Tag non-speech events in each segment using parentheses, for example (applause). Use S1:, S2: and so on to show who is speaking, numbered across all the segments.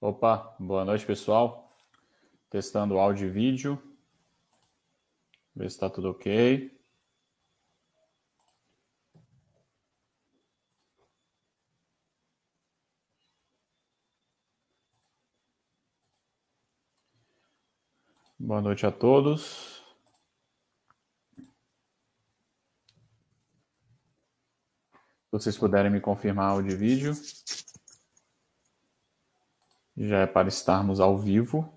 S1: Opa, boa noite pessoal. Testando áudio e vídeo. Ver se está tudo ok. Boa noite a todos. Se vocês puderem me confirmar áudio e vídeo. Já é para estarmos ao vivo.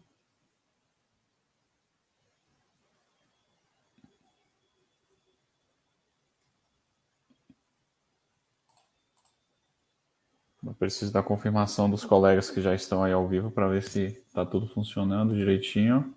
S1: Eu preciso da confirmação dos colegas que já estão aí ao vivo para ver se está tudo funcionando direitinho.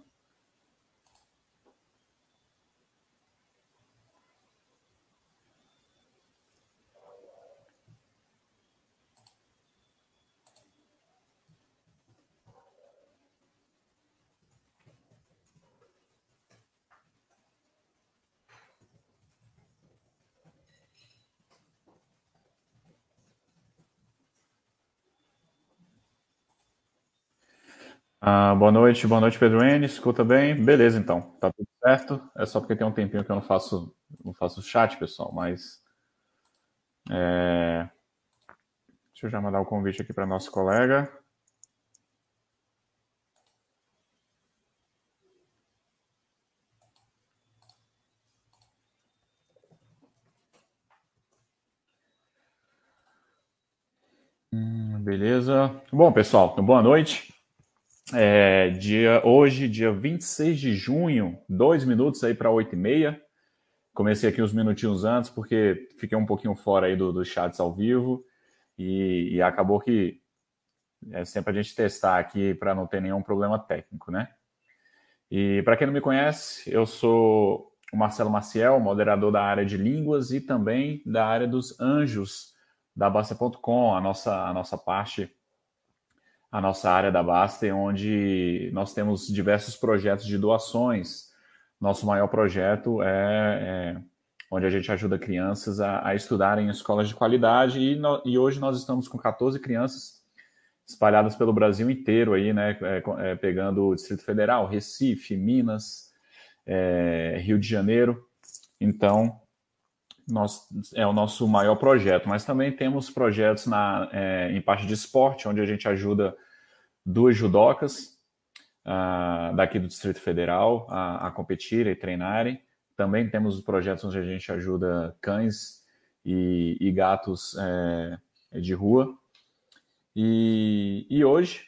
S1: Ah, boa noite, boa noite, Pedro N. Escuta bem? Beleza, então. Tá tudo certo? É só porque tem um tempinho que eu não faço, não faço chat, pessoal, mas. É... Deixa eu já mandar o convite aqui para nosso colega. Hum, beleza. Bom, pessoal, boa noite. É, dia, hoje, dia 26 de junho, dois minutos aí para oito e meia. Comecei aqui uns minutinhos antes, porque fiquei um pouquinho fora aí dos do chats ao vivo e, e acabou que é sempre a gente testar aqui para não ter nenhum problema técnico, né? E para quem não me conhece, eu sou o Marcelo Maciel, moderador da área de línguas e também da área dos anjos da Basta.com, a nossa, a nossa parte a nossa área da Basta, onde nós temos diversos projetos de doações. Nosso maior projeto é, é onde a gente ajuda crianças a, a estudarem em escolas de qualidade e, no, e, hoje nós estamos com 14 crianças espalhadas pelo Brasil inteiro aí, né, é, é, pegando o Distrito Federal, Recife, Minas, é, Rio de Janeiro. Então, nós, é o nosso maior projeto, mas também temos projetos na, é, em parte de esporte, onde a gente ajuda duas judocas uh, daqui do Distrito Federal a, a competirem e treinarem. Também temos projetos onde a gente ajuda cães e, e gatos é, de rua. E, e, hoje,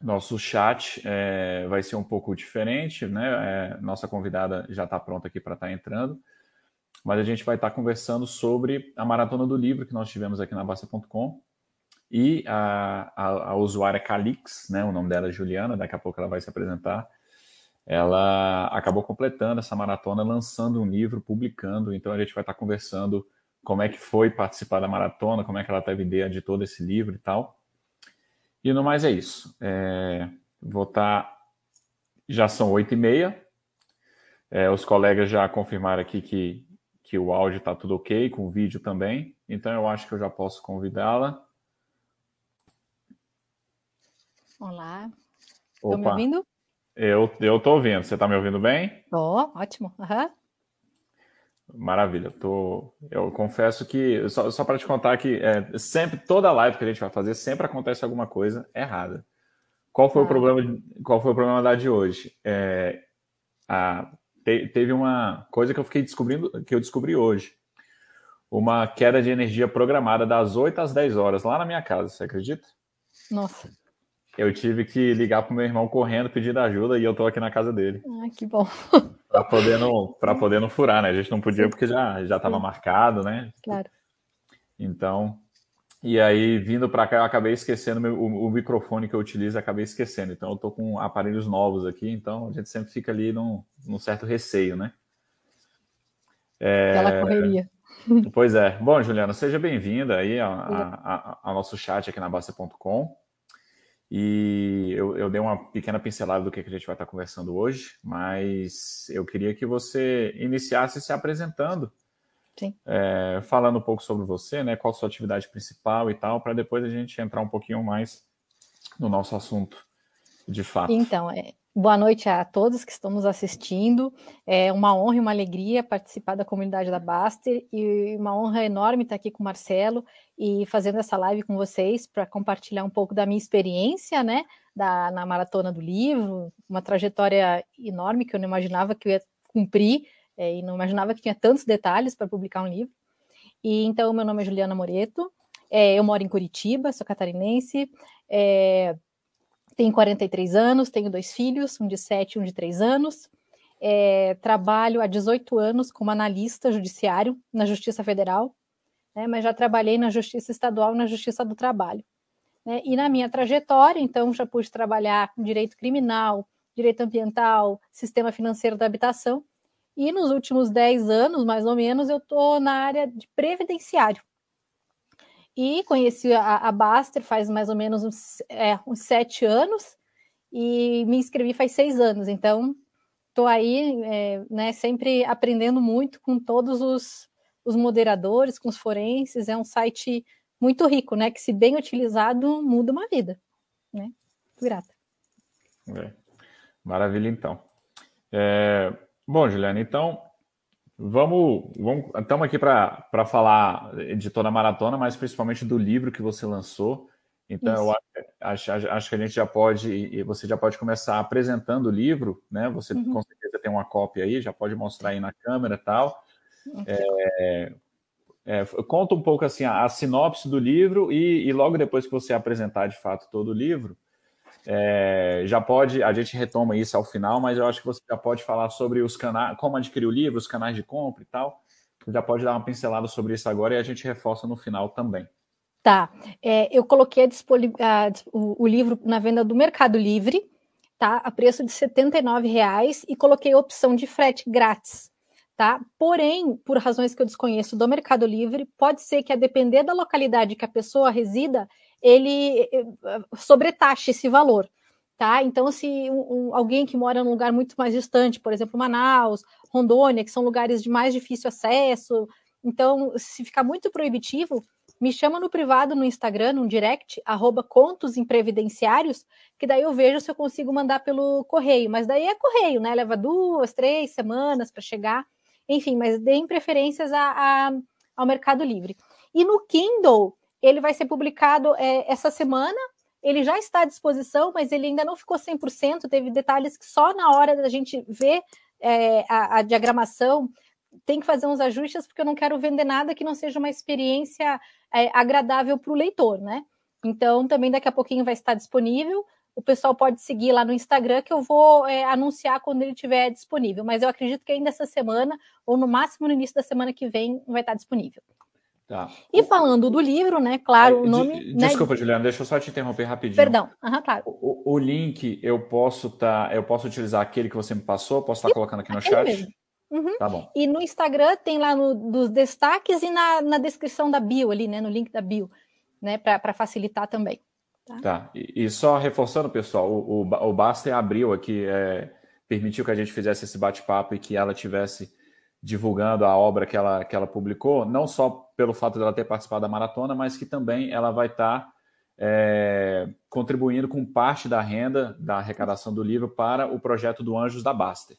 S1: nosso chat é, vai ser um pouco diferente, né? É, nossa convidada já está pronta aqui para estar tá entrando mas a gente vai estar conversando sobre a maratona do livro que nós tivemos aqui na Basta.com e a, a, a, usuária Calix, né, o nome dela é Juliana, daqui a pouco ela vai se apresentar, ela acabou completando essa maratona, lançando um livro, publicando, então a gente vai estar conversando como é que foi participar da maratona, como é que ela teve ideia de todo esse livro e tal. E no mais é isso. É, vou estar. Já são oito e meia. É, os colegas já confirmaram aqui que que o áudio está tudo ok, com o vídeo também. Então eu acho que eu já posso convidá-la.
S2: Olá. Estão me ouvindo?
S1: Eu estou ouvindo. Você está me ouvindo bem?
S2: Estou, ótimo. Uhum.
S1: Maravilha. Eu, tô... eu confesso que, só, só para te contar que é, sempre, toda live que a gente vai fazer, sempre acontece alguma coisa errada. Qual foi, ah. o, problema, qual foi o problema da de hoje? É, a te, teve uma coisa que eu fiquei descobrindo, que eu descobri hoje. Uma queda de energia programada das 8 às 10 horas lá na minha casa, você acredita?
S2: Nossa.
S1: Eu tive que ligar pro meu irmão correndo pedindo ajuda e eu tô aqui na casa dele.
S2: Ah, que bom. (laughs)
S1: Para poder não, para poder não furar, né? A gente não podia porque já já estava marcado, né?
S2: Claro.
S1: Então, e aí, vindo para cá, eu acabei esquecendo meu, o, o, microfone que eu utilizo, acabei esquecendo. Então, eu estou com aparelhos novos aqui, então a gente sempre fica ali num, num certo receio, né?
S2: É... Aquela correria. (laughs)
S1: Pois é. Bom, Juliana, seja bem-vinda aí ao nosso chat aqui na Basta.com. E eu, eu, dei uma pequena pincelada do que, que a gente vai estar conversando hoje, mas eu queria que você iniciasse se apresentando é, falando um pouco sobre você, né? Qual a sua atividade principal e tal, para depois a gente entrar um pouquinho mais no nosso assunto, de fato.
S2: Então, é, boa noite a todos que estão nos assistindo. É uma honra e uma alegria participar da comunidade da Baster e uma honra enorme estar aqui com o Marcelo e fazendo essa live com vocês para compartilhar um pouco da minha experiência, né, da, na maratona do livro, uma trajetória enorme que eu não imaginava que eu ia cumprir é, e não imaginava que tinha tantos detalhes para publicar um livro. E então, meu nome é Juliana Moreto, é, eu moro em Curitiba, sou catarinense, é, tenho 43 anos, tenho dois filhos, um de 7 e um de 3 anos. É, trabalho há 18 anos como analista judiciário na Justiça Federal, né, mas já trabalhei na Justiça Estadual e na Justiça do Trabalho. Né, e na minha trajetória, então, já pude trabalhar com direito criminal, direito ambiental, sistema financeiro da habitação, e nos últimos 10 anos, mais ou menos, eu estou na área de previdenciário. E conheci a, a Baster faz mais ou menos uns, é, uns sete anos e me inscrevi faz seis anos. Então, estou aí é, né, sempre aprendendo muito com todos os, os moderadores, com os forenses. É um site muito rico, né? Que, se bem utilizado, muda uma vida. Né? Grata.
S1: É. Maravilha, então. É, Bom, Juliana, então vamos, vamos estamos aqui para falar de toda a maratona, mas principalmente do livro que você lançou. Então, eu acho, acho, que a gente já pode, e você já pode começar apresentando o livro, né? Você uhum. com certeza tem uma cópia aí, já pode mostrar aí na câmera e tal. É, é, conta um pouco assim a, a sinopse do livro e, e, logo depois que você apresentar de fato todo o livro, é, já pode, a gente retoma isso ao final, mas eu acho que você já pode falar sobre os canais, como adquirir o livro, os canais de compra e tal. Já pode dar uma pincelada sobre isso agora e a gente reforça no final também.
S2: Tá. É, eu coloquei a a, o, o, livro na venda do Mercado Livre, tá? A preço de R$ reais e coloquei a opção de frete grátis. Tá? Porém, por razões que eu desconheço do Mercado Livre, pode ser que a depender da localidade que a pessoa resida, ele eh, eh, sobretaxe esse valor. Tá? Então, se um, alguém que mora num lugar muito mais distante, por exemplo, Manaus, Rondônia, que são lugares de mais difícil acesso, então, se ficar muito proibitivo, me chama no privado no Instagram, no direct, arroba contos que daí eu vejo se eu consigo mandar pelo correio. Mas daí é correio, né? Leva duas, três semanas para chegar. Enfim, mas deem preferências a, a, ao Mercado Livre. E no Kindle, ele vai ser publicado é, essa semana. Ele já está à disposição, mas ele ainda não ficou 100%. Teve detalhes que só na hora da gente ver é, a, a diagramação tem que fazer uns ajustes, porque eu não quero vender nada que não seja uma experiência é, agradável para o leitor, né? Então, também daqui a pouquinho vai estar disponível. O pessoal pode seguir lá no Instagram, que eu vou é, anunciar quando ele estiver disponível. Mas eu acredito que ainda essa semana, ou no máximo no início da semana que vem, vai estar disponível. Tá. E falando do livro, né? Claro, o nome.
S1: Né, desculpa, né? Juliana, deixa eu só te interromper rapidinho.
S2: Perdão, uhum, claro.
S1: O, o, link eu posso tá, eu posso utilizar aquele que você me passou, posso estar tá colocando aqui no chat.
S2: Uhum. Tá bom. E no Instagram tem lá no, dos destaques e na, na descrição da bio ali, né? No link da bio, né? Para facilitar também.
S1: Tá. tá. E, e, só reforçando, pessoal, o, o, o Baster abriu aqui, é, permitiu que a gente fizesse esse bate-papo e que ela tivesse divulgando a obra que ela, que ela publicou, não só pelo fato dela ter participado da maratona, mas que também ela vai estar tá, é, contribuindo com parte da renda da arrecadação do livro para o projeto do Anjos da Baster.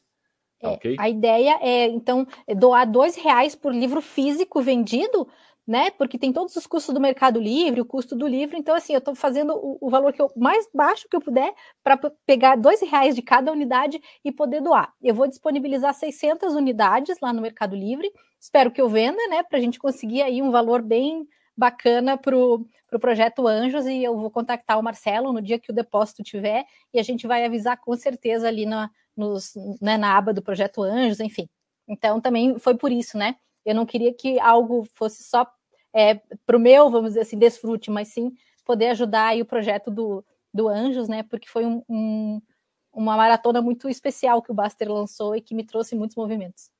S2: Tá é, okay? A ideia é, então, doar dois reais por livro físico vendido né? Porque tem todos os custos do Mercado Livre, o custo do livro. Então, assim, eu estou fazendo o, o, valor que eu mais baixo que eu puder para pegar dois reais de cada unidade e poder doar. Eu vou disponibilizar 600 unidades lá no Mercado Livre. Espero que eu venda, né? Para a gente conseguir aí um valor bem bacana para o pro projeto Anjos e eu vou contactar o Marcelo no dia que o depósito tiver e a gente vai avisar com certeza ali na, nos, né, na aba do projeto Anjos, enfim. Então também foi por isso, né? Eu não queria que algo fosse só é, para o meu, vamos dizer assim, desfrute, mas sim poder ajudar aí o projeto do, do Anjos, né? Porque foi um, um, uma maratona muito especial que o Baster lançou e que me trouxe muitos movimentos.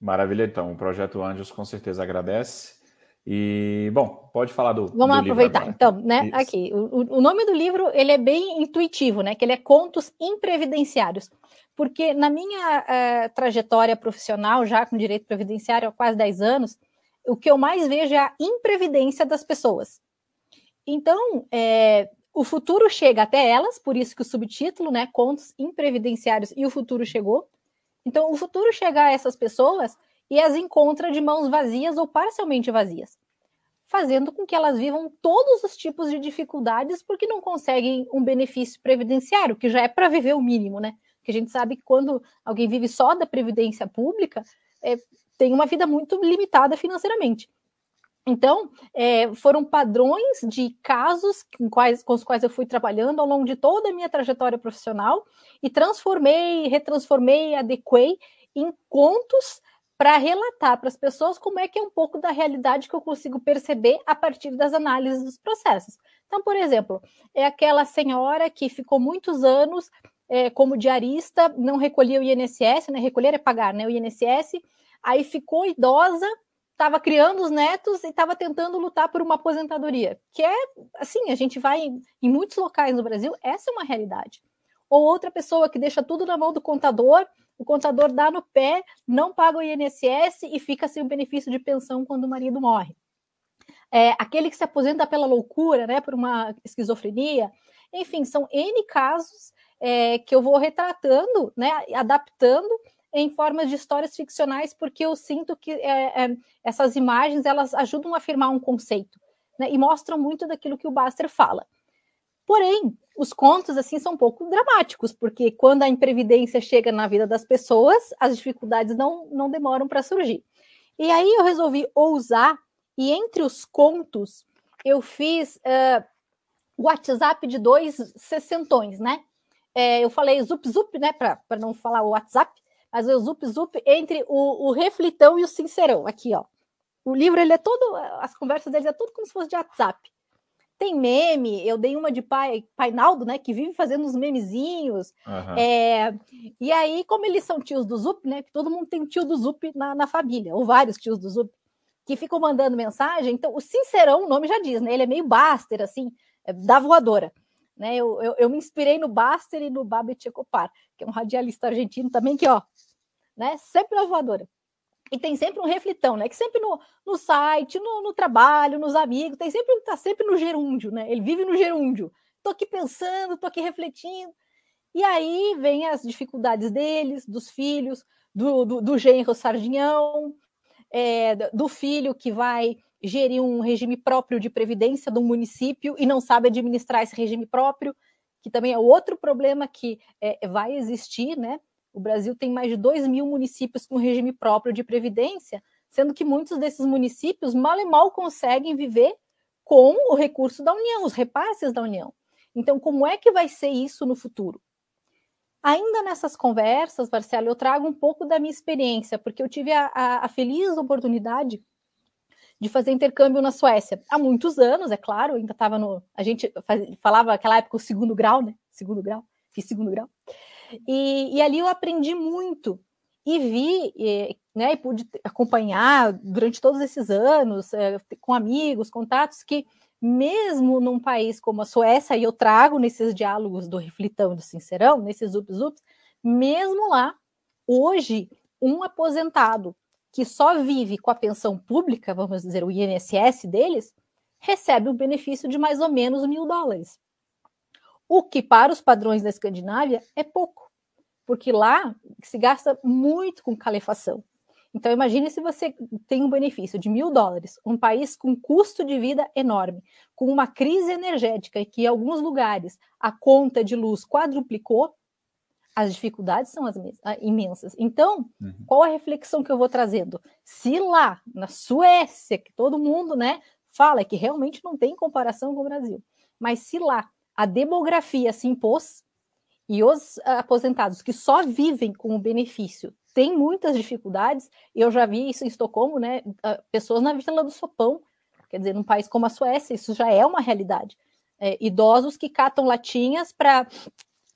S1: Maravilha, então. O projeto Anjos com certeza agradece. E, bom, pode falar do.
S2: Vamos
S1: do
S2: aproveitar, então, né? Isso. Aqui. O, o nome do livro ele é bem intuitivo, né? Que ele é Contos Imprevidenciários. Porque na minha uh, trajetória profissional, já com direito previdenciário há quase 10 anos, o que eu mais vejo é a imprevidência das pessoas. Então, é, o futuro chega até elas, por isso que o subtítulo, né, contos imprevidenciários e o futuro chegou. Então, o futuro chega a essas pessoas e as encontra de mãos vazias ou parcialmente vazias, fazendo com que elas vivam todos os tipos de dificuldades porque não conseguem um benefício previdenciário, que já é para viver o mínimo, né? Porque a gente sabe que quando alguém vive só da previdência pública, é, tem uma vida muito limitada financeiramente. Então, é, foram padrões de casos com, quais, com os quais eu fui trabalhando ao longo de toda a minha trajetória profissional e transformei, retransformei, adequei em contos para relatar para as pessoas como é que é um pouco da realidade que eu consigo perceber a partir das análises dos processos. Então, por exemplo, é aquela senhora que ficou muitos anos é, como diarista, não recolhia o INSS, né? Recolher é pagar, né? O INSS, aí ficou idosa, estava criando os netos e estava tentando lutar por uma aposentadoria, que é assim, a gente vai em, em muitos locais no Brasil, essa é uma realidade. Ou outra pessoa que deixa tudo na mão do contador, o contador dá no pé, não paga o INSS e fica sem o benefício de pensão quando o marido morre. É, aquele que se aposenta pela loucura, né, por uma esquizofrenia, enfim, são N casos é, que eu vou retratando, né, adaptando em formas de histórias ficcionais, porque eu sinto que é, é, essas imagens elas ajudam a afirmar um conceito né, e mostram muito daquilo que o Baster fala. Porém, os contos assim são um pouco dramáticos, porque quando a imprevidência chega na vida das pessoas, as dificuldades não, não demoram para surgir. E aí eu resolvi ousar, e entre os contos, eu fiz uh, WhatsApp de dois sessentões, né? É, eu falei zup zup, né, para não falar o WhatsApp, mas o zup zup entre o, o reflitão e o sincerão, aqui, ó. O livro, ele é todo, as conversas deles é tudo como se fosse de WhatsApp. Tem meme, eu dei uma de pai, Painaldo, né, que vive fazendo uns memezinhos. Uhum. É, e aí, como eles são tios do Zup, né, todo mundo tem um tio do Zup na, na família, ou vários tios do Zup, que ficam mandando mensagem. Então, o Sincerão, o nome já diz, né, ele é meio Baster, assim, é, da voadora. Né, eu, eu, eu, me inspirei no Baster e no Babet Ecopar, que é um radialista argentino também, que, ó, né, sempre na voadora. E tem sempre um reflitão, né? Que sempre no, no site, no, no trabalho, nos amigos, tem sempre tá sempre no gerúndio, né? Ele vive no gerúndio. Tô aqui pensando, tô aqui refletindo. E aí vem as dificuldades deles, dos filhos, do, do, do genro sardinhão, é, do filho que vai gerir um regime próprio de previdência do município e não sabe administrar esse regime próprio, que também é outro problema que é, vai existir, né? O Brasil tem mais de 2 mil municípios com regime próprio de previdência, sendo que muitos desses municípios mal e mal conseguem viver com o recurso da União, os repasses da União. Então, como é que vai ser isso no futuro? Ainda nessas conversas, Marcelo, eu trago um pouco da minha experiência, porque eu tive a, a, a feliz oportunidade de fazer intercâmbio na Suécia há muitos anos, é claro, ainda estava no. A gente falava naquela época o segundo grau, né? Segundo grau, fiz segundo grau. E, e ali eu aprendi muito e vi, e, né, e pude acompanhar durante todos esses anos, é, com amigos, contatos, que mesmo num país como a Suécia, e eu trago nesses diálogos do Reflitão e do Sincerão, nesses ups-ups, mesmo lá, hoje, um aposentado que só vive com a pensão pública, vamos dizer, o INSS deles, recebe um benefício de mais ou menos mil dólares. O que para os padrões da Escandinávia é pouco, porque lá se gasta muito com calefação. Então, imagine se você tem um benefício de mil dólares, um país com custo de vida enorme, com uma crise energética que em alguns lugares a conta de luz quadruplicou, as dificuldades são as imensas. Então, uhum. qual a reflexão que eu vou trazendo? Se lá, na Suécia, que todo mundo né, fala que realmente não tem comparação com o Brasil, mas se lá a demografia se impôs e os aposentados que só vivem com o benefício têm muitas dificuldades. Eu já vi isso em Estocolmo, né? Pessoas na Vila do Sopão, quer dizer, num país como a Suécia, isso já é uma realidade. É, idosos que catam latinhas para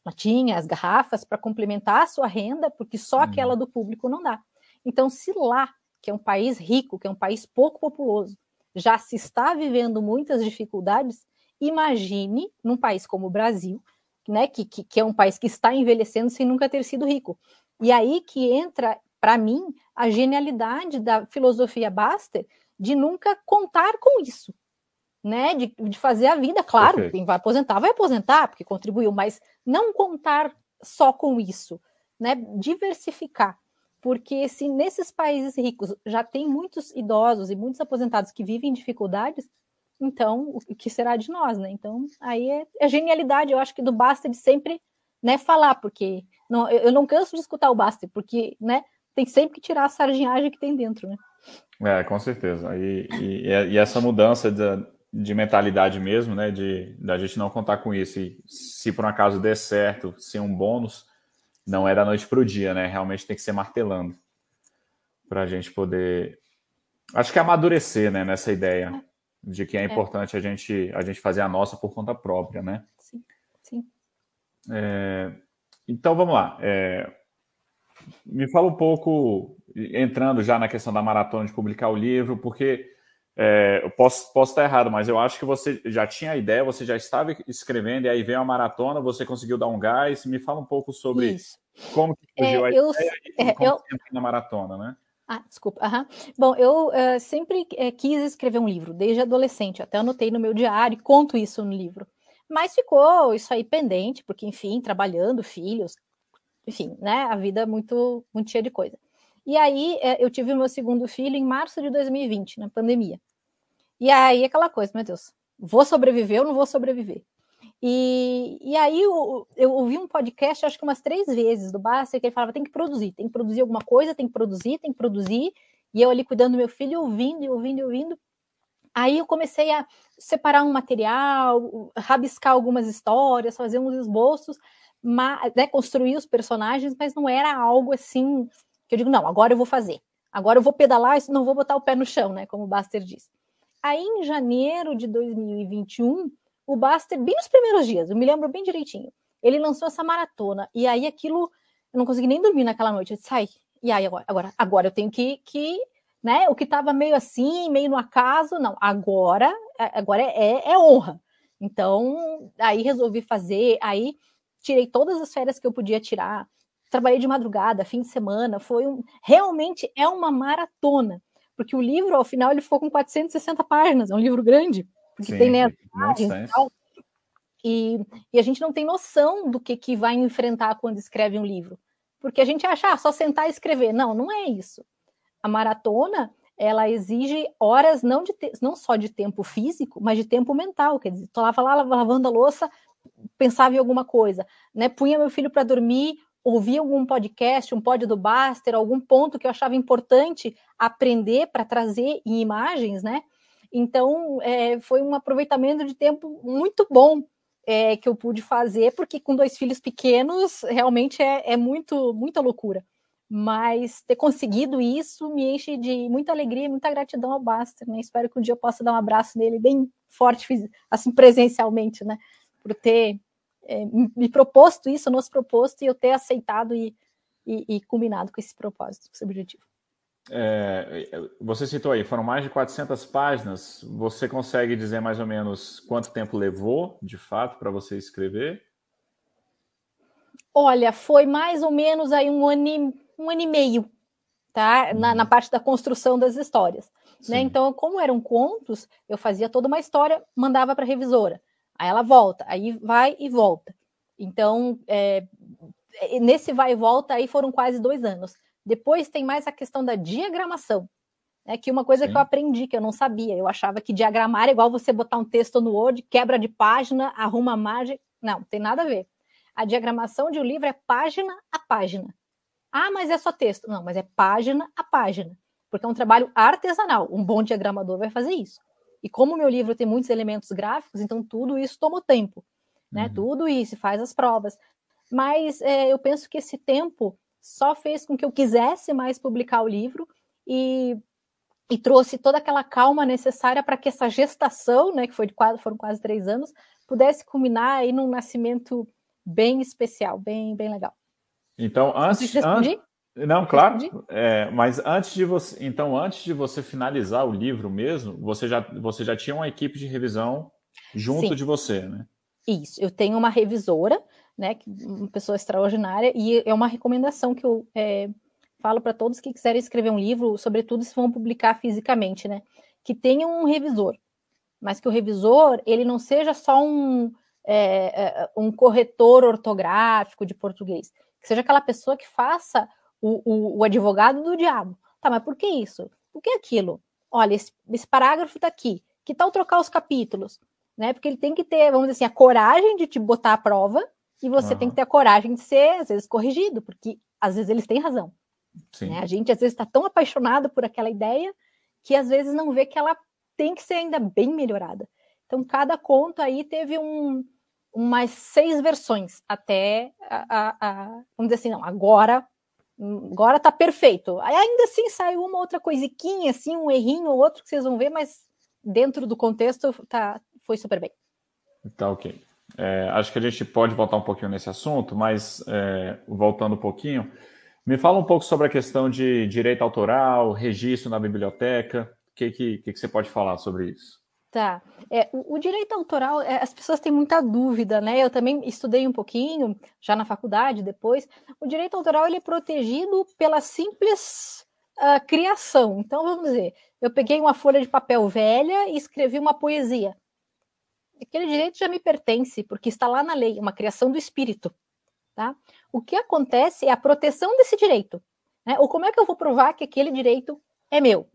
S2: latinhas, garrafas para complementar a sua renda, porque só uhum. aquela do público não dá. Então, se lá, que é um país rico, que é um país pouco populoso, já se está vivendo muitas dificuldades, Imagine num país como o Brasil, né, que, que, que é um país que está envelhecendo sem nunca ter sido rico. E aí que entra, para mim, a genialidade da filosofia Baster de nunca contar com isso. Né, de, de fazer a vida, claro, Perfeito. quem vai aposentar, vai aposentar, porque contribuiu, mas não contar só com isso, né, diversificar, porque se nesses países ricos já tem muitos idosos e muitos aposentados que vivem dificuldades, então o que será de nós, né? Então aí é, é genialidade, eu acho que do Basta de sempre, né, falar, porque não, eu não canso de escutar o Basta, porque, né, tem sempre que tirar a sardinhagem que tem dentro, né?
S1: É, com certeza. E, e, e essa mudança de, de mentalidade mesmo, né, de da gente não contar com isso e se por um acaso der certo, ser um bônus, não é da noite para o dia, né? Realmente tem que ser martelando para a gente poder, acho que amadurecer, né, nessa ideia de que é, é importante a gente a gente fazer a nossa por conta própria, né?
S2: Sim, sim.
S1: É, então vamos lá. É, me fala um pouco, entrando já na questão da maratona de publicar o livro, porque é, eu posso, posso estar errado, mas eu acho que você já tinha a ideia, você já estava escrevendo, e aí veio a maratona, você conseguiu dar um gás. Me fala um pouco sobre Isso. como que surgiu é, a eu, ideia e é, como eu... na maratona, né?
S2: Ah, desculpa. Uhum. Bom, eu uh, sempre uh, quis escrever um livro, desde adolescente. Até anotei no meu diário e conto isso no livro. Mas ficou isso aí pendente, porque, enfim, trabalhando, filhos, enfim, né? A vida é muito, muito cheia de coisa. E aí uh, eu tive o meu segundo filho em março de 2020, na pandemia. E aí aquela coisa, meu Deus, vou sobreviver ou não vou sobreviver? E, e aí eu, eu ouvi um podcast, acho que umas três vezes do Basser, que ele falava, tem que produzir, tem que produzir alguma coisa, tem que produzir, tem que produzir. E eu ali cuidando do meu filho, ouvindo e ouvindo e ouvindo. Aí eu comecei a separar um material, rabiscar algumas histórias, fazer uns esboços, mas, né, construir os personagens, mas não era algo assim que eu digo, não, agora eu vou fazer. Agora eu vou pedalar, não vou botar o pé no chão, né? Como o Baster disse. Aí, em janeiro de 2021, o Baster, bem nos primeiros dias, eu me lembro bem direitinho, ele lançou essa maratona. E aí, aquilo, eu não consegui nem dormir naquela noite. Eu disse, sai. E aí, agora, agora, agora eu tenho que, que né? O que estava meio assim, meio no acaso, não. Agora, é, agora é, é, é honra. Então, aí resolvi fazer. Aí tirei todas as férias que eu podia tirar. Trabalhei de madrugada, fim de semana. Foi um, realmente é uma maratona porque o livro, ao final, ele ficou com 460 páginas, é um livro grande, porque Sim, tem né, e tal. E, e, a gente não tem noção do que, que vai enfrentar quando escreve um livro. Porque a gente acha, ah, só sentar e escrever. Não, não é isso. A maratona, ela exige horas não, de te, não só de tempo físico, mas de tempo mental. Quer dizer, tô lá, lá lavando a louça, pensava em alguma coisa, né? Punha meu filho para dormir, ouvir algum podcast, um pod do Baster, algum ponto que eu achava importante aprender para trazer em imagens, né? Então, é, foi um aproveitamento de tempo muito bom é, que eu pude fazer, porque com dois filhos pequenos, realmente é, é muito, muita loucura. Mas ter conseguido isso me enche de muita alegria e muita gratidão ao Baster, né? Espero que um dia eu possa dar um abraço nele bem forte, assim, presencialmente, né? Por ter é, me proposto isso, nos proposto, e eu ter aceitado e, e, e combinado com esse propósito, com esse objetivo.
S1: É, você citou aí, foram mais de 400 páginas. Você consegue dizer mais ou menos quanto tempo levou, de fato, para você escrever?
S2: Olha, foi mais ou menos aí um ano e, um ano e meio, tá? Na, na uhum. parte da construção das histórias. Né? Então, como eram contos, eu fazia toda uma história, mandava para a revisora. Aí ela volta, aí vai e volta. Então, é, nesse vai e volta, aí foram quase dois anos. Depois tem mais a questão da diagramação, né, que uma coisa Sim. que eu aprendi, que eu não sabia. Eu achava que diagramar era igual você botar um texto no Word, quebra de página, arruma a margem. Não, tem nada a ver. A diagramação de um livro é página a página. Ah, mas é só texto. Não, mas é página a página. Porque é um trabalho artesanal. Um bom diagramador vai fazer isso. E como o meu livro tem muitos elementos gráficos, então tudo isso toma tempo, né? Uhum. Tudo isso, faz as provas. Mas é, eu penso que esse tempo só fez com que eu quisesse mais publicar o livro e, e trouxe toda aquela calma necessária para que essa gestação, né, que foi de quase, foram quase três anos, pudesse culminar aí num nascimento bem especial, bem, bem legal.
S1: Então, antes, antes, não, claro. É, mas antes de você, então, antes de você finalizar o livro mesmo, você já, você já tinha uma equipe de revisão junto Sim. de você, né?
S2: Isso. Eu tenho uma revisora, né, uma pessoa extraordinária, e é uma recomendação que eu é, falo para todos que quiserem escrever um livro, sobretudo se vão publicar fisicamente, né, que tenham um revisor. mas que o revisor ele não seja só um, é, é, um corretor ortográfico de português, que seja aquela pessoa que faça o, o, o advogado do diabo. Tá, mas por que isso? Por que aquilo? Olha, esse, esse parágrafo está aqui. Que tal trocar os capítulos? Né? Porque ele tem que ter, vamos dizer assim, a coragem de te botar à prova e você uhum. tem que ter a coragem de ser, às vezes, corrigido, porque às vezes eles têm razão. Né? A gente, às vezes, está tão apaixonado por aquela ideia que, às vezes, não vê que ela tem que ser ainda bem melhorada. Então, cada conto aí teve um, umas seis versões até a, a, a, vamos dizer assim, não, agora agora tá perfeito. Ainda assim saiu uma outra coisiquinha, assim, um errinho ou outro que vocês vão ver, mas dentro do contexto tá, foi super bem.
S1: Tá ok. É, acho que a gente pode voltar um pouquinho nesse assunto, mas é, voltando um pouquinho, me fala um pouco sobre a questão de direito autoral, registro na biblioteca. O que, que, que, você pode falar sobre isso?
S2: Tá. É, o, o, direito autoral, é, as pessoas têm muita dúvida, né? Eu também estudei um pouquinho, já na faculdade, depois. O direito autoral ele é protegido pela simples uh, criação. Então, vamos dizer, eu peguei uma folha de papel velha e escrevi uma poesia. Aquele direito já me pertence, porque está lá na lei, uma criação do espírito. Tá? O que acontece é a proteção desse direito. Né? Ou como é que eu vou provar que aquele direito é meu?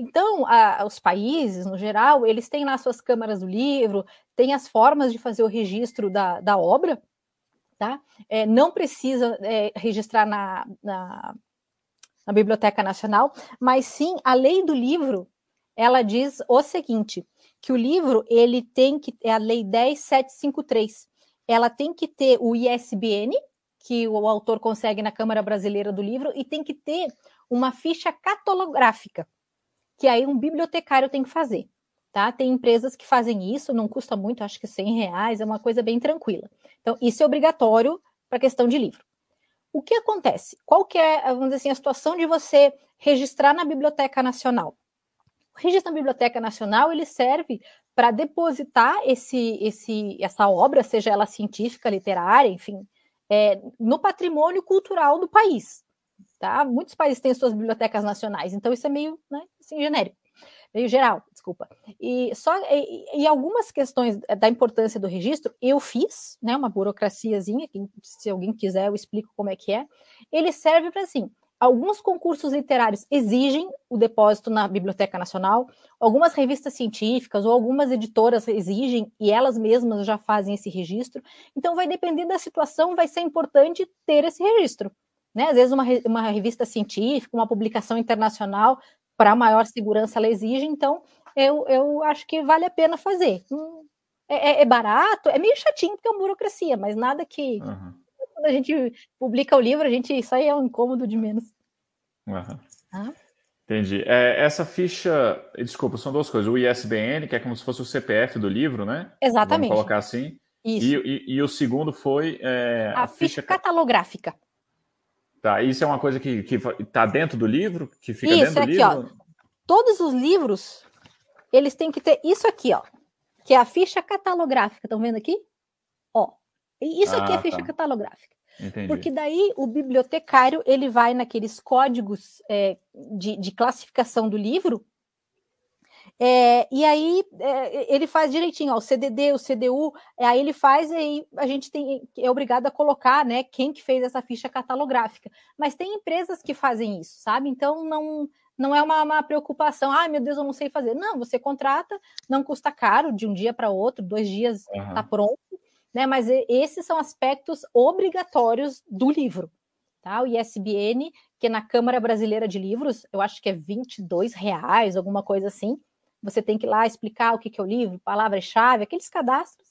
S2: Então, a, os países, no geral, eles têm lá suas câmaras do livro, têm as formas de fazer o registro da, da obra, tá? É, não precisa é, registrar na, na, na, Biblioteca Nacional, mas sim a lei do livro, ela diz o seguinte, que o livro, ele tem que, é a lei 10753, ela tem que ter o ISBN, que o autor consegue na Câmara Brasileira do Livro, e tem que ter uma ficha catalográfica, que aí um bibliotecário tem que fazer. Tá? Tem empresas que fazem isso, não custa muito, acho que 100 reais, é uma coisa bem tranquila. Então, isso é obrigatório para questão de livro. O que acontece? Qual que é, vamos dizer assim, a situação de você registrar na Biblioteca Nacional? O registro na Biblioteca Nacional, ele serve para depositar esse, esse, essa obra, seja ela científica, literária, enfim, é, no patrimônio cultural do país. Tá? Muitos países têm suas bibliotecas nacionais, então isso é meio né, assim, genérico, meio geral, desculpa. E só e, e, algumas questões da importância do registro, eu fiz, né, uma burocraciazinha, que, se alguém quiser eu explico como é que é. Ele serve para assim, alguns concursos literários exigem o depósito na Biblioteca Nacional, algumas revistas científicas ou algumas editoras exigem e elas mesmas já fazem esse registro. Então vai depender da situação, vai ser importante ter esse registro. Né? Às vezes, uma, uma revista científica, uma publicação internacional, para maior segurança, ela exige, então eu, eu acho que vale a pena fazer. Hum, é, é, é barato, é meio chatinho, porque é uma burocracia, mas nada que. Uhum. Quando a gente publica o livro, a gente isso aí é um incômodo de menos.
S1: Uhum. Ah? Entendi. É, essa ficha, desculpa, são duas coisas. O ISBN, que é como se fosse o CPF do livro, né?
S2: Exatamente.
S1: Vamos colocar assim. Isso. E, e, e o segundo foi é,
S2: a, a, ficha catalográfica.
S1: Tá, isso é uma coisa que está dentro do livro? Que fica isso, dentro do
S2: aqui,
S1: livro?
S2: Ó, todos os livros, eles têm que ter isso aqui, ó. Que é a ficha catalográfica. Estão vendo aqui? Ó. Isso aqui é a ah, ficha tá. catalográfica. Entendi. Porque daí o bibliotecário ele vai naqueles códigos é, de, de classificação do livro é, e aí é, ele faz direitinho, ó, o CDD, o CDU, é, aí ele faz e aí a gente tem, é obrigado a colocar, né, quem que fez essa ficha catalográfica. Mas tem empresas que fazem isso, sabe? Então não não é uma, uma preocupação, ah, meu Deus, eu não sei fazer. Não, você contrata, não custa caro, de um dia para outro, dois dias está uhum. pronto, né? Mas esses são aspectos obrigatórios do livro. Tá? O ISBN, que na Câmara Brasileira de Livros, eu acho que é 22 reais, alguma coisa assim você tem que ir lá explicar o que, é o livro, palavra-chave, aqueles cadastros,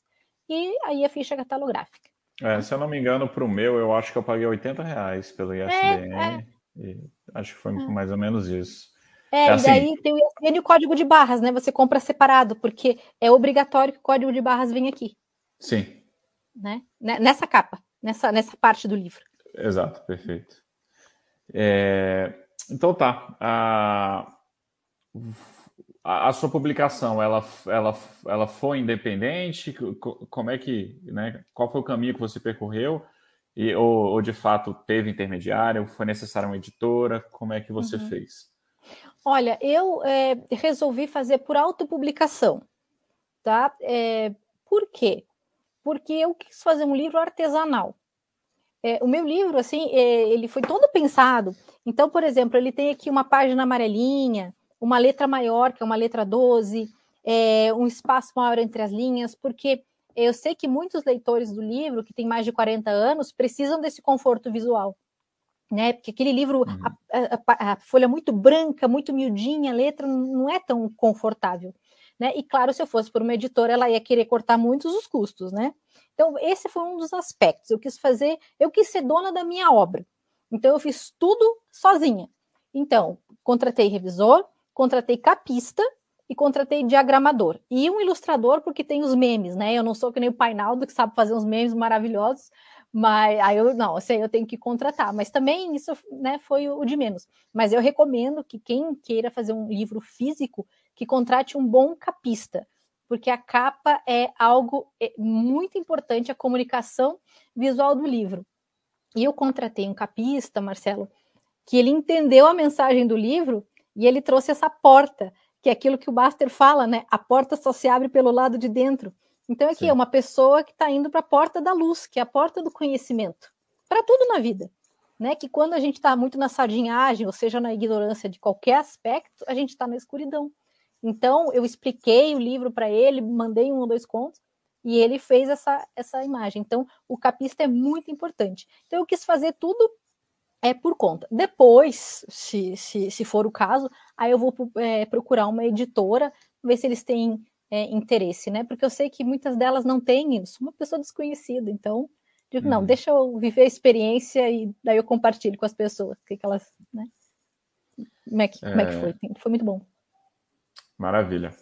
S2: e aí a ficha catalográfica.
S1: É, se eu não me engano, para o meu, eu acho que eu paguei 80 reais pelo ISBN. É, é. acho que foi é. mais ou menos isso.
S2: É, é assim, e daí tem o ISBN e o código de barras, né? Você compra separado, porque é obrigatório que o código de barras venha aqui.
S1: Sim.
S2: Né? Nessa capa, nessa, nessa parte do livro.
S1: Exato, perfeito. É, então tá. A a, a, sua publicação, ela, ela, ela foi independente? Como é que, né? Qual foi o caminho que você percorreu? E, ou, ou de fato teve intermediário? Foi necessária uma editora? Como é que você uhum. fez?
S2: Olha, eu é, resolvi fazer por autopublicação, tá? É, por quê? Porque eu quis fazer um livro artesanal. É, o meu livro, assim, é, ele foi todo pensado. Então, por exemplo, ele tem aqui uma página amarelinha, uma letra maior, que é uma letra 12, é, um espaço maior entre as linhas, porque eu sei que muitos leitores do livro, que têm mais de 40 anos, precisam desse conforto visual. Né? Porque aquele livro, uhum. a, a, a, folha muito branca, muito miudinha, a letra não é tão confortável. Né? E claro, se eu fosse por uma editora, ela ia querer cortar muitos os custos, né? Então, esse foi um dos aspectos. Eu quis fazer, eu quis ser dona da minha obra. Então, eu fiz tudo sozinha. Então, contratei revisor, contratei capista e contratei diagramador. E um ilustrador, porque tem os memes, né? Eu não sou que nem o Painaldo, que sabe fazer uns memes maravilhosos, mas aí eu não, sei, eu tenho que contratar. Mas também isso né, foi o de menos. Mas eu recomendo que quem queira fazer um livro físico, que contrate um bom capista porque a capa é algo é, muito importante, a comunicação visual do livro. E eu contratei um capista, Marcelo, que ele entendeu a mensagem do livro e ele trouxe essa porta, que é aquilo que o Baster fala, né? A porta só se abre pelo lado de dentro. Então, aqui Sim. é uma pessoa que está indo para a porta da luz, que é a porta do conhecimento, para tudo na vida. Né? Que quando a gente está muito na sardinhagem, ou seja, na ignorância de qualquer aspecto, a gente está na escuridão. Então, eu expliquei o livro para ele, mandei um ou dois contos, e ele fez essa, essa imagem. Então, o capista é muito importante. Então, eu quis fazer tudo é por conta. Depois, se, se, se for o caso, aí eu vou é, procurar uma editora, ver se eles têm é, interesse, né? Porque eu sei que muitas delas não têm isso, uma pessoa desconhecida. Então, digo, uhum. não, deixa eu viver a experiência e daí eu compartilho com as pessoas. O que, que elas, né? Como é que, é... Como é que foi? Foi muito bom.
S1: Maravilha.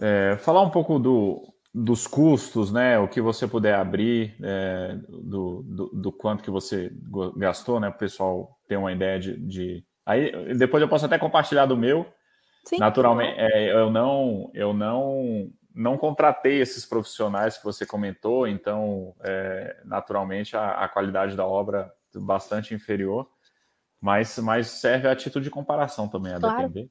S1: É, falar um pouco do, dos custos, né? O que você puder abrir, é, do, do, do, quanto que você gastou, né? Para o pessoal ter uma ideia de, de, Aí depois eu posso até compartilhar do meu. Sim. Naturalmente, é, eu não, eu não, não contratei esses profissionais que você comentou, então é, naturalmente a, a, qualidade da obra bastante inferior, mas, mas serve a título de comparação também, a claro. depender.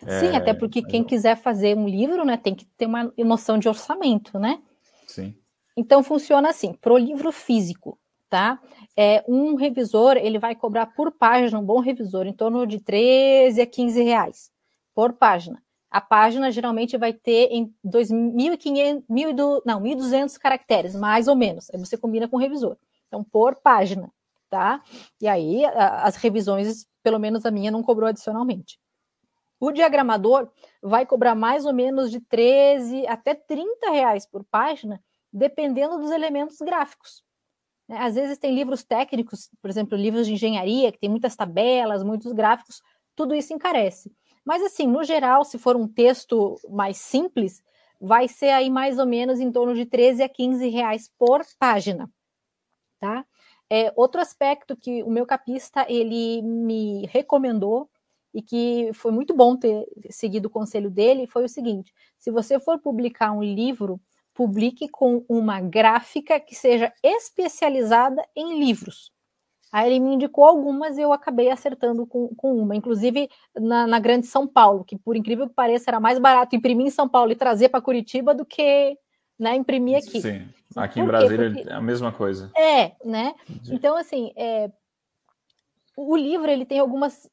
S2: Sim, é, até porque quem quiser fazer um livro, né, tem que ter uma noção de orçamento, né?
S1: Sim.
S2: Então funciona assim, para o livro físico, tá? É, um revisor, ele vai cobrar por página, um bom revisor, em torno de 13 a 15 reais por página. A página geralmente vai ter em 2.500, não, 1.200 caracteres, mais ou menos. Aí você combina com o revisor. Então, por página, tá? E aí, as revisões, pelo menos a minha, não cobrou adicionalmente. O diagramador vai cobrar mais ou menos de 13 até 30 reais por página, dependendo dos elementos gráficos. Né? Às vezes tem livros técnicos, por exemplo, livros de engenharia, que tem muitas tabelas, muitos gráficos, tudo isso encarece. Mas assim, no geral, se for um texto mais simples, vai ser aí mais ou menos em torno de 13 a 15 reais por página. Tá? É, outro aspecto que o meu capista ele me recomendou e que foi muito bom ter seguido o conselho dele, foi o seguinte: se você for publicar um livro, publique com uma gráfica que seja especializada em livros. Aí ele me indicou algumas e eu acabei acertando com, com uma, inclusive na, na, Grande São Paulo, que por incrível que pareça era mais barato imprimir em São Paulo e trazer para Curitiba do que né, imprimir aqui.
S1: Sim, aqui em Brasília Porque... é a mesma coisa.
S2: É, né? Então, assim, é... o livro ele tem algumas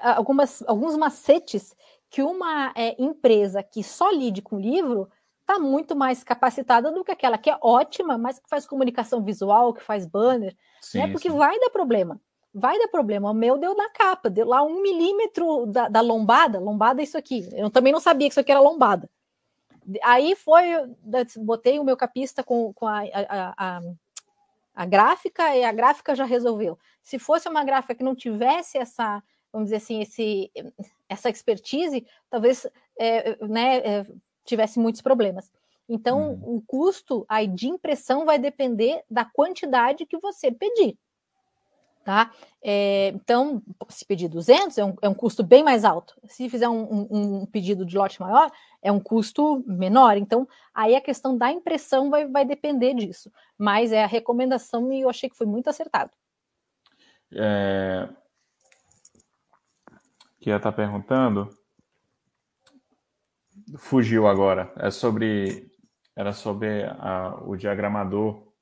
S2: algumas, alguns macetes que uma é, empresa que só lide com livro está muito mais capacitada do que aquela que é ótima, mas que faz comunicação visual, que faz banner, sim, né? Porque sim. vai dar problema. Vai dar problema. O meu deu na capa, deu lá um milímetro da, da lombada. Lombada é isso aqui. Eu também não sabia que isso aqui era lombada. Aí foi, botei o meu capista com, com a, a, a, a gráfica e a gráfica já resolveu. Se fosse uma gráfica que não tivesse essa vamos dizer assim, esse, essa expertise, talvez é, né, é, tivesse muitos problemas. Então, uhum. o custo aí de impressão vai depender da quantidade que você pedir. Tá? É, então, se pedir 200, é um, é um custo bem mais alto. Se fizer um, um, um, pedido de lote maior, é um custo menor. Então, aí a questão da impressão vai, vai depender disso. Mas é a recomendação e eu achei que foi muito acertado.
S1: É, que ia estar tá perguntando. fugiu agora. É sobre. Era sobre a, o diagramador.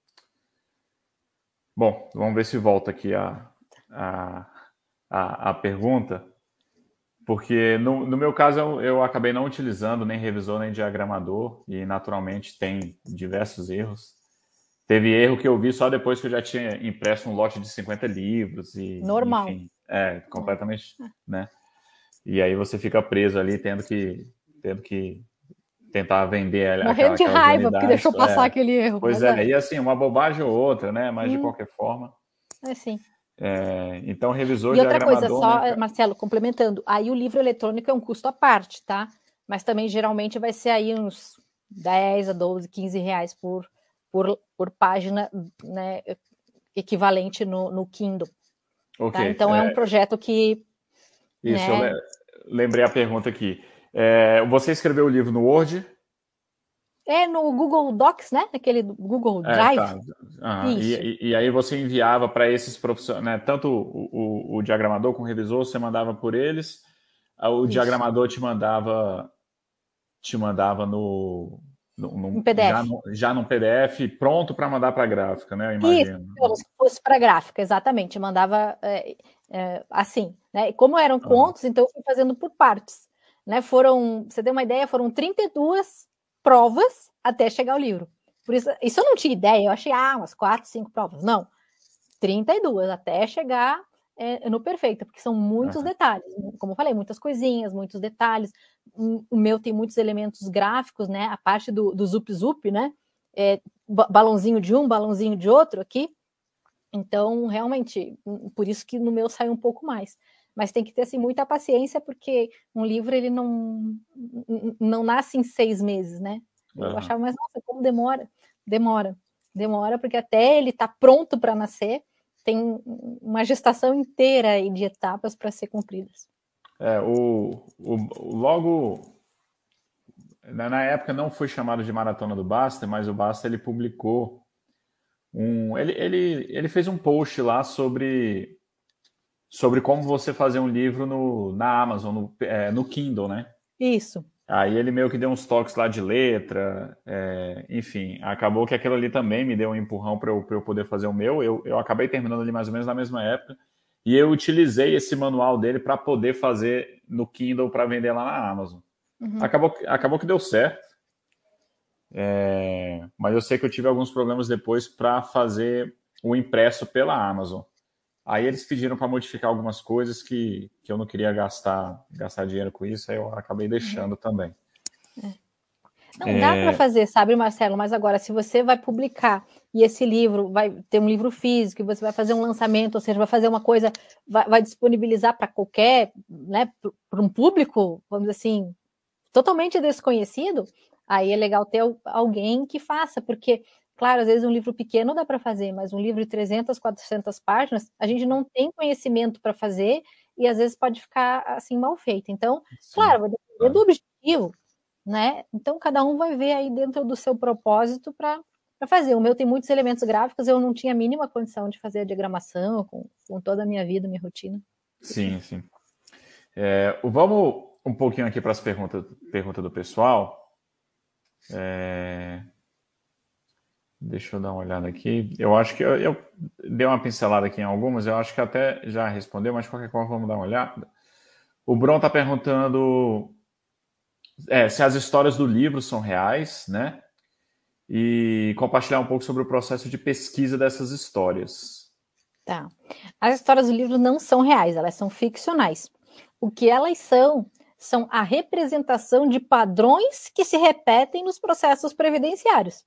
S1: Bom, vamos ver se volta aqui a, a, a, a pergunta. Porque no, no meu caso eu, eu, acabei não utilizando nem revisor nem diagramador e naturalmente tem diversos erros. Teve erro que eu vi só depois que eu já tinha impresso um lote de 50 livros e
S2: normal.
S1: Enfim, é, completamente, né? E aí você fica preso ali tendo que tendo que tentar vender
S2: Morrendo de raiva unidades. porque deixou passar é. aquele erro.
S1: Pois é, é, e assim, uma bobagem ou outra, né? Mas hum. de qualquer forma.
S2: É sim.
S1: É, então, revisor
S2: E outra coisa, só, né? Marcelo, complementando, aí o livro eletrônico é um custo à parte, tá? Mas também geralmente vai ser aí uns 10 a 12, 15 reais por, por, por página, né? Equivalente no, no Kindle. Tá? Okay, tá? Então é... é... um projeto que.
S1: Isso, né? eu lembrei a pergunta aqui. É, você escreveu o livro no Word?
S2: É no Google Docs, né? Aquele Google Drive. É,
S1: tá. uhum. e, e, aí você enviava para esses profissionais, né? tanto o, o, o, diagramador com o revisor, você mandava por eles, o Isso. diagramador te mandava te mandava no, no, no
S2: PDF.
S1: Já, no, já no PDF pronto para mandar para a gráfica, né? Eu imagino.
S2: Isso, se fosse para a gráfica, exatamente. Mandava é, é, assim, né? Como eram contos, então eu fui fazendo por partes. Né? Foram, você tem uma ideia, foram 32 provas até chegar ao livro. Por isso, isso eu não tinha ideia, eu achei, ah, umas quatro, cinco provas. Não, 32 até chegar é, no perfeito, porque são muitos uhum. detalhes. Como eu falei, muitas coisinhas, muitos detalhes. O meu tem muitos elementos gráficos, né? A parte do, do zup zup, né? É, balãozinho de um, balãozinho de outro aqui. Então, realmente, por isso que no meu sai um pouco mais mas tem que ter assim, muita paciência, porque um livro ele não, não nasce em seis meses, né? Eu uhum. achava, mas nossa, como demora? Demora, demora, porque até ele está pronto para nascer, tem uma gestação inteira de etapas para ser cumpridas.
S1: É, o, o, logo na época não foi chamado de Maratona do Basta, mas o Basta ele publicou um, ele, ele, ele fez um post lá sobre sobre como você fazer um livro no, na Amazon, no, é, no Kindle, né?
S2: Isso.
S1: Aí ele meio que deu uns toques lá de letra, é, enfim, acabou que aquilo ali também me deu um empurrão para eu, eu poder fazer o meu. Eu, eu acabei terminando ali mais ou menos na mesma época. E eu utilizei esse manual dele para poder fazer no Kindle para vender lá na Amazon. Uhum. Acabou, acabou que deu certo. É, mas eu sei que eu tive alguns problemas depois para fazer o impresso pela Amazon. Aí eles pediram para modificar algumas coisas que, que eu não queria gastar, gastar dinheiro com isso, aí eu acabei deixando uhum. também.
S2: É. Não é... dá para fazer, sabe, Marcelo? Mas agora, se você vai publicar e esse livro vai ter um livro físico, e você vai fazer um lançamento, ou seja, vai fazer uma coisa, vai, vai disponibilizar para qualquer, né, para um público, vamos dizer assim, totalmente desconhecido, aí é legal ter alguém que faça, porque Claro, às vezes um livro pequeno dá para fazer, mas um livro de 300, 400 páginas, a gente não tem conhecimento para fazer e às vezes pode ficar assim mal feito. Então, Sim. claro, vai depender do objetivo, né? Então, cada um vai ver aí dentro do seu propósito para fazer. O meu tem muitos elementos gráficos, eu não tinha a mínima condição de fazer a diagramação com, com toda a minha vida, minha rotina.
S1: Sim, sim. É, vamos um pouquinho aqui para as perguntas pergunta do pessoal. É, Deixa eu dar uma olhada aqui. Eu acho que eu, eu, dei uma pincelada aqui em algumas, eu acho que até já respondeu, mas de qualquer forma vamos dar uma olhada. O Bron está perguntando é, se as histórias do livro são reais, né? E compartilhar um pouco sobre o processo de pesquisa dessas histórias.
S2: Tá. As histórias do livro não são reais, elas são ficcionais. O que elas são são a representação de padrões que se repetem nos processos previdenciários.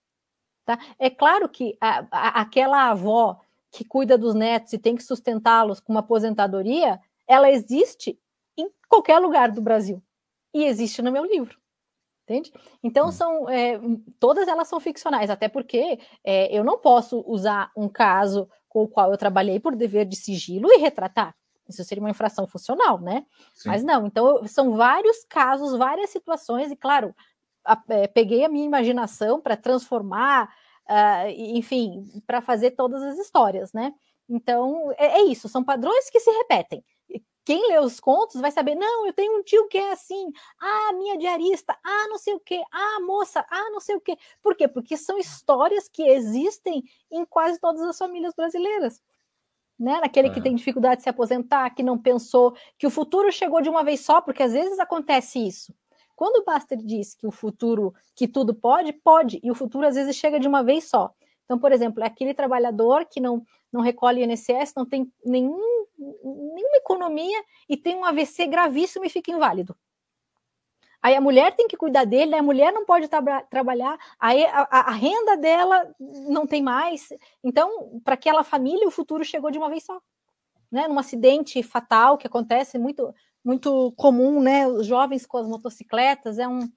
S2: Tá? É claro que a, a, aquela avó que cuida dos netos e tem que sustentá-los com uma aposentadoria, ela existe em qualquer lugar do Brasil. E existe no meu livro. Entende? Então, hum. são, é, todas elas são ficcionais, até porque é, eu não posso usar um caso com o qual eu trabalhei por dever de sigilo e retratar. Isso seria uma infração funcional, né? Sim. Mas não, então são vários casos, várias situações, e claro, a, é, peguei a minha imaginação para transformar, uh, enfim, para fazer todas as histórias, né? Então, é, é, isso, são padrões que se repetem. Quem lê os contos vai saber, não, eu tenho um tio que é assim, ah, minha diarista, ah, não sei o quê, ah, moça, ah, não sei o quê. Por quê? Porque são histórias que existem em quase todas as famílias brasileiras. Né? Naquele é. que tem dificuldade de se aposentar, que não pensou, que o futuro chegou de uma vez só, porque às vezes acontece isso. Quando o Baster diz que o futuro, que tudo pode, pode, e o futuro às vezes chega de uma vez só. Então, por exemplo, é aquele trabalhador que não, não recolhe INSS, não tem nenhum, nenhuma economia e tem um AVC gravíssimo e fica inválido. Aí a mulher tem que cuidar dele, a mulher não pode tra trabalhar, aí a, a, a, renda dela não tem mais. Então, para aquela família, o futuro chegou de uma vez só. Né? Num acidente fatal que acontece muito, muito comum, né? Os jovens com as motocicletas, é um,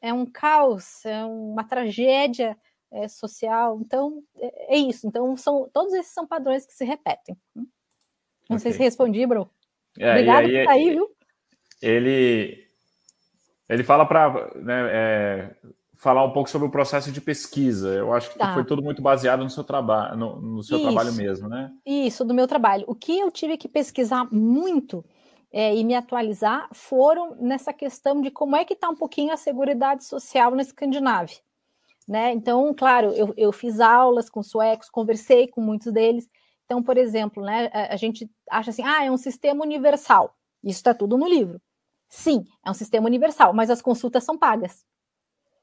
S2: é um caos, é uma tragédia é, social. Então, é, é, isso. Então, são, todos esses são padrões que se repetem. Não okay. sei se respondi, bro.
S1: É, Obrigado por estar aí, viu? Ele, ele fala para né, é, falar um pouco sobre o processo de pesquisa. Eu acho que tá. foi tudo muito baseado no seu trabalho, no, no seu isso, trabalho mesmo, né?
S2: Isso, do meu trabalho. O que eu tive que pesquisar muito é, e me atualizar foram nessa questão de como é que está um pouquinho a segurança social na Escandinávia. Né? Então, claro, eu, eu fiz aulas com suecos, conversei com muitos deles. Então, por exemplo, né, a, a gente acha assim, ah, é um sistema universal. Isso está tudo no livro. Sim, é um sistema universal, mas as consultas são pagas.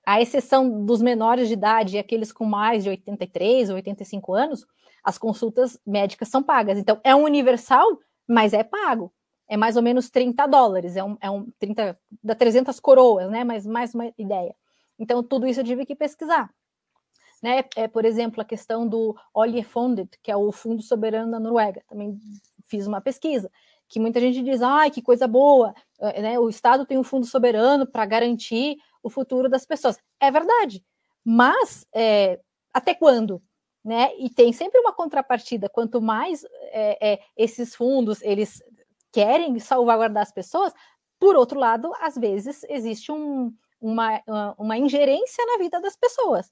S2: À exceção dos menores de idade e aqueles com mais de 83 ou 85 anos, as consultas médicas são pagas. Então, é um universal, mas é pago é mais ou menos 30 dólares, é um, é um 30, dá 300 coroas, né? Mas mais uma ideia. Então, tudo isso eu tive que pesquisar. Né? É, por exemplo, a questão do Oljefondet, que é o Fundo Soberano da Noruega. Também fiz uma pesquisa, que muita gente diz, ai, que coisa boa, é, né? o Estado tem um fundo soberano para garantir o futuro das pessoas. É verdade, mas é, até quando? Né? E tem sempre uma contrapartida. Quanto mais é, é, esses fundos eles querem salvaguardar as pessoas, por outro lado, às vezes existe um, uma, uma ingerência na vida das pessoas.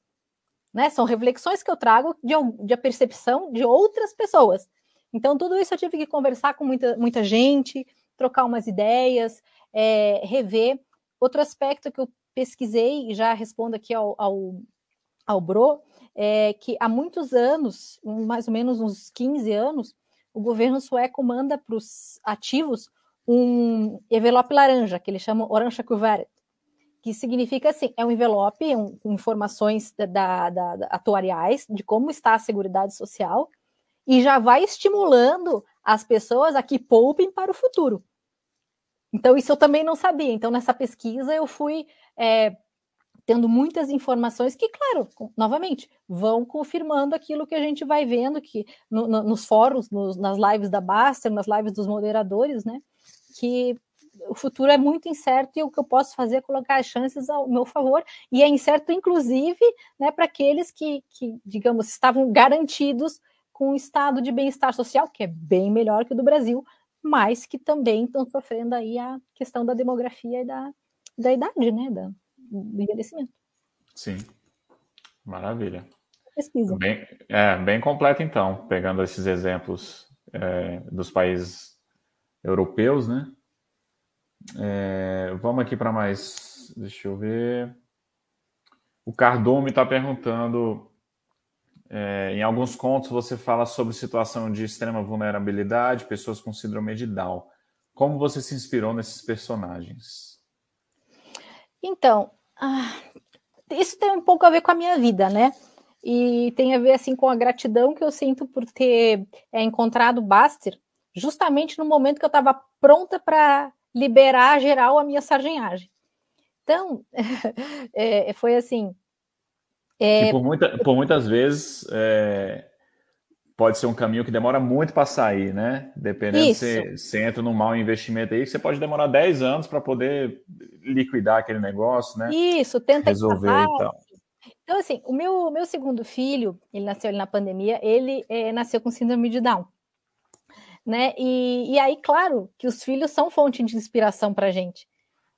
S2: Né? São reflexões que eu trago de, de a percepção de outras pessoas. Então, tudo isso eu tive que conversar com muita, muita gente, trocar umas ideias, é, rever. Outro aspecto que eu pesquisei, e já respondo aqui ao, ao, ao Bro, é que há muitos anos, mais ou menos uns 15 anos, o governo sueco manda para os ativos um envelope laranja, que eles chamam Orange Kuvert, que significa assim, é um envelope um, com informações da, da, da, atuariais de como está a Seguridade Social e já vai estimulando as pessoas a que poupem para o futuro. Então, isso eu também não sabia. Então, nessa pesquisa, eu fui é, tendo muitas informações que, claro, novamente, vão confirmando aquilo que a gente vai vendo que no, no, nos fóruns, nos, nas lives da Baster, nas lives dos moderadores, né? Que o futuro é muito incerto e o que eu posso fazer é colocar as chances ao meu favor, e é incerto, inclusive, né, para aqueles que, que, digamos, estavam garantidos com um estado de bem-estar social, que é bem melhor que o do Brasil, mas que também estão sofrendo aí a questão da demografia e da, da idade, né? Da, do envelhecimento.
S1: Sim, maravilha. Pesquisa. Bem, é, bem completo, então, pegando esses exemplos é, dos países europeus, né? É, vamos aqui para mais. Deixa eu ver. O Cardume está perguntando. É, em alguns contos você fala sobre situação de extrema vulnerabilidade, pessoas com síndrome de Down. Como você se inspirou nesses personagens?
S2: Então, ah, isso tem um pouco a ver com a minha vida, né? E tem a ver assim com a gratidão que eu sinto por ter é, encontrado Baster, justamente no momento que eu estava pronta para liberar geral a minha sargenhagem. Então, (laughs) é, foi assim.
S1: É... Por, muita, por, muitas vezes é, pode ser um caminho que demora muito para sair, né? Dependendo se você entra num mau investimento aí, você pode demorar 10 anos para poder liquidar aquele negócio, né?
S2: Isso, tenta resolver e tal. Então, assim, o meu, meu segundo filho, ele nasceu ali na pandemia, ele é, nasceu com síndrome de Down. Né? E, e aí, claro, que os filhos são fonte de inspiração para a gente.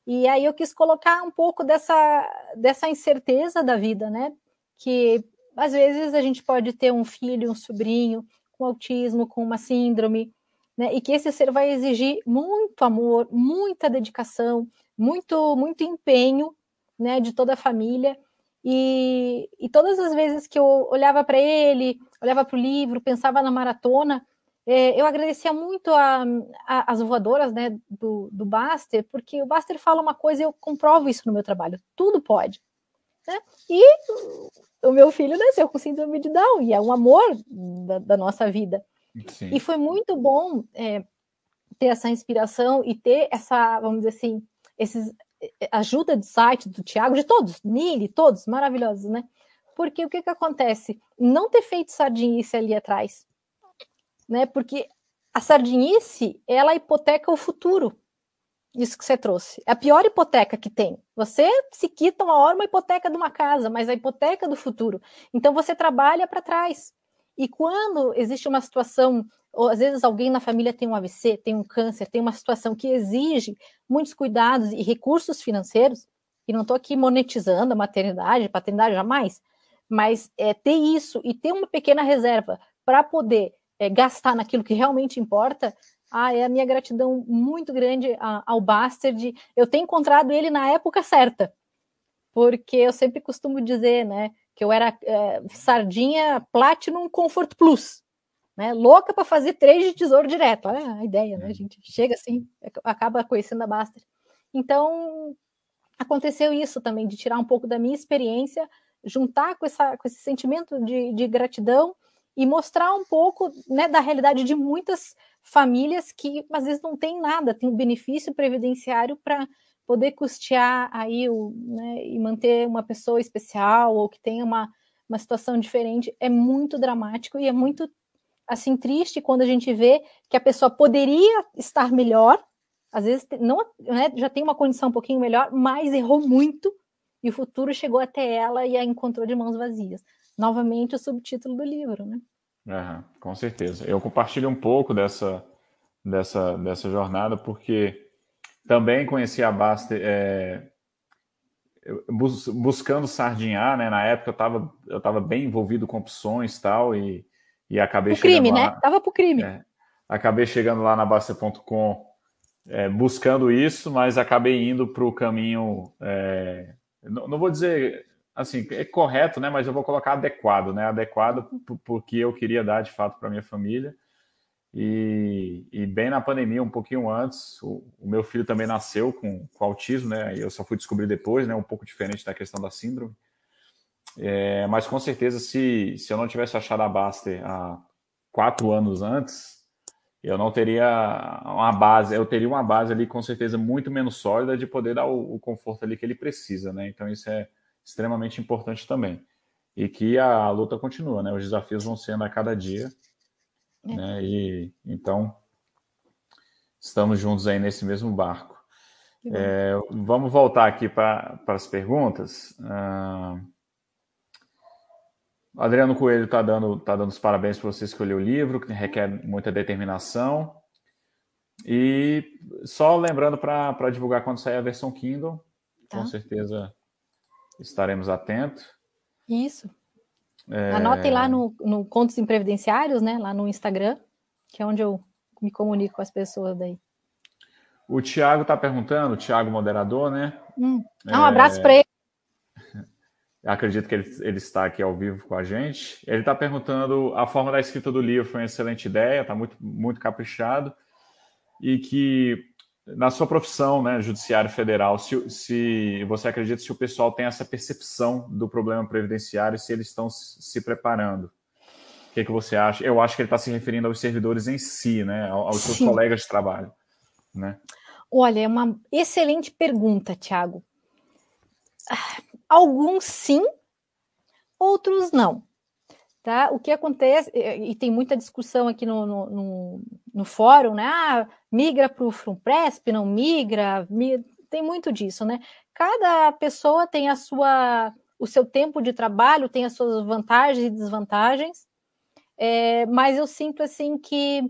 S2: E aí eu quis colocar um pouco dessa, dessa incerteza da vida, né? Que às vezes a gente pode ter um filho, um sobrinho com autismo, com uma síndrome, né? E que esse ser vai exigir muito amor, muita dedicação, muito, muito empenho, né? De toda a família. E, e todas as vezes que eu olhava para ele, olhava para o livro, pensava na maratona, é, eu agradecia muito a, a, as voadoras né, do, do Baster, porque o Baster fala uma coisa e eu comprovo isso no meu trabalho. Tudo pode. Né? E o meu filho nasceu com síndrome de Down, e é um amor da, da nossa vida. Sim. E foi muito bom é, ter essa inspiração e ter essa, vamos dizer assim, esses, ajuda de site do Tiago, de todos, Nili, todos, maravilhosos, né? Porque o que, que acontece? Não ter feito sardinice ali atrás, né? Porque a sardinice, ela hipoteca o futuro. Isso que você trouxe. É a pior hipoteca que tem. Você se quita uma hora uma hipoteca de uma casa, mas a hipoteca do futuro. Então você trabalha para trás. E quando existe uma situação, ou às vezes alguém na família tem um AVC, tem um câncer, tem uma situação que exige muitos cuidados e recursos financeiros, e não estou aqui monetizando a maternidade, paternidade, jamais, mas é, ter isso e ter uma pequena reserva para poder é, gastar naquilo que realmente importa, ah, é a minha gratidão muito grande ao Bastard. Eu ter encontrado ele na época certa, porque eu sempre costumo dizer, né, que eu era é, sardinha Platinum Comfort Plus, né, louca para fazer três de tesouro direto. Olha a ideia, né? A gente chega assim, acaba conhecendo a Bastard. Então, aconteceu isso também, de tirar um pouco da minha experiência, juntar com, essa, com esse sentimento de, de gratidão e mostrar um pouco né, da realidade de muitas famílias que às vezes não tem nada, tem um benefício previdenciário para poder custear aí o, né, e manter uma pessoa especial ou que tenha uma, uma situação diferente. É muito dramático e é muito assim triste quando a gente vê que a pessoa poderia estar melhor, às vezes não, né, já tem uma condição um pouquinho melhor, mas errou muito e o futuro chegou até ela e a encontrou de mãos vazias novamente o subtítulo do livro, né?
S1: Uhum, com certeza. Eu compartilho um pouco dessa, dessa, dessa jornada, porque também conheci a Baster é, bus, buscando sardinhar, né? Na época eu estava eu tava bem envolvido com opções tal, e, e acabei
S2: o chegando crime,
S1: lá,
S2: né? Tava pro crime. É,
S1: acabei chegando lá na Baster.com é, buscando isso, mas acabei indo para o caminho. É, não, não, vou dizer assim, é correto, né? Mas eu vou colocar adequado, né? Adequado porque eu queria dar de fato para minha família. E, e, bem na pandemia, um pouquinho antes, o, o, meu filho também nasceu com, com autismo, né? Eu só fui descobrir depois, né? Um pouco diferente da questão da síndrome. É, mas com certeza, se, se eu não tivesse achado a Baster há quatro anos antes, eu não teria uma base, eu teria uma base ali com certeza muito menos sólida de poder dar o, o conforto ali que ele precisa, né? Então isso é, extremamente importante também. E que a luta continua, né? Os desafios vão sendo a cada dia. É. Né? E então estamos juntos aí nesse mesmo barco. É, vamos voltar aqui para as perguntas. Uh, Adriano Coelho está dando, tá dando os parabéns para você escolher o livro, que requer muita determinação. E só lembrando para divulgar quando sair a versão Kindle, tá. com certeza estaremos atentos.
S2: Isso. É... Anotem lá no, no Contos Imprevidenciários, né? Lá no Instagram, que é onde eu me comunico com as pessoas daí.
S1: O Tiago está perguntando, o Tiago moderador, né?
S2: Hum. Ah, um abraço para ele. (laughs)
S1: Acredito que ele, ele, está aqui ao vivo com a gente. Ele está perguntando: a forma da escrita do livro foi uma excelente ideia, está muito, muito caprichado. E que na sua profissão, né, judiciário federal, se, se você acredita se o pessoal tem essa percepção do problema previdenciário, se eles estão se preparando. O que, que você acha? Eu acho que ele está se referindo aos servidores em si, né, aos seus sim. colegas de trabalho, né?
S2: Olha, é uma excelente pergunta, Tiago. Alguns sim, outros não. Tá? O que acontece, e tem muita discussão aqui no, no, no, no fórum, né? Ah, migra para o Frumpresp, não migra, migra, tem muito disso, né? Cada pessoa tem a sua, o seu tempo de trabalho, tem as suas vantagens e desvantagens, é, mas eu sinto assim que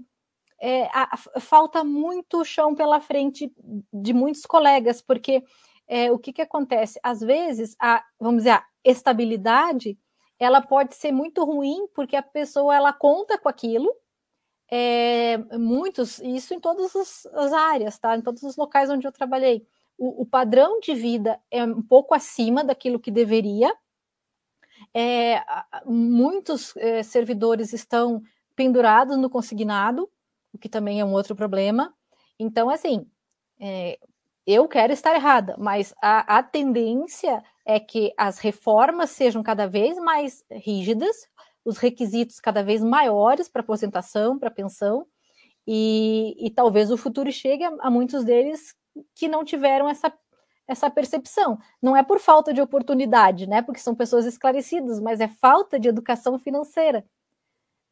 S2: é, a, falta muito chão pela frente de muitos colegas, porque é, o que, que acontece? Às vezes, a, vamos dizer, a estabilidade ela pode ser muito ruim porque a pessoa ela conta com aquilo, é, muitos, isso em todas as áreas, tá? Em todos os locais onde eu trabalhei. O, o padrão de vida é um pouco acima daquilo que deveria. É, muitos é, servidores estão pendurados no consignado, o que também é um outro problema. Então, assim, é, eu quero estar errada, mas a, a tendência é que as reformas sejam cada vez mais rígidas, os requisitos cada vez maiores para aposentação, para pensão, e, e, talvez o futuro chegue a, a, muitos deles que não tiveram essa, essa percepção. Não é por falta de oportunidade, né? Porque são pessoas esclarecidas, mas é falta de educação financeira.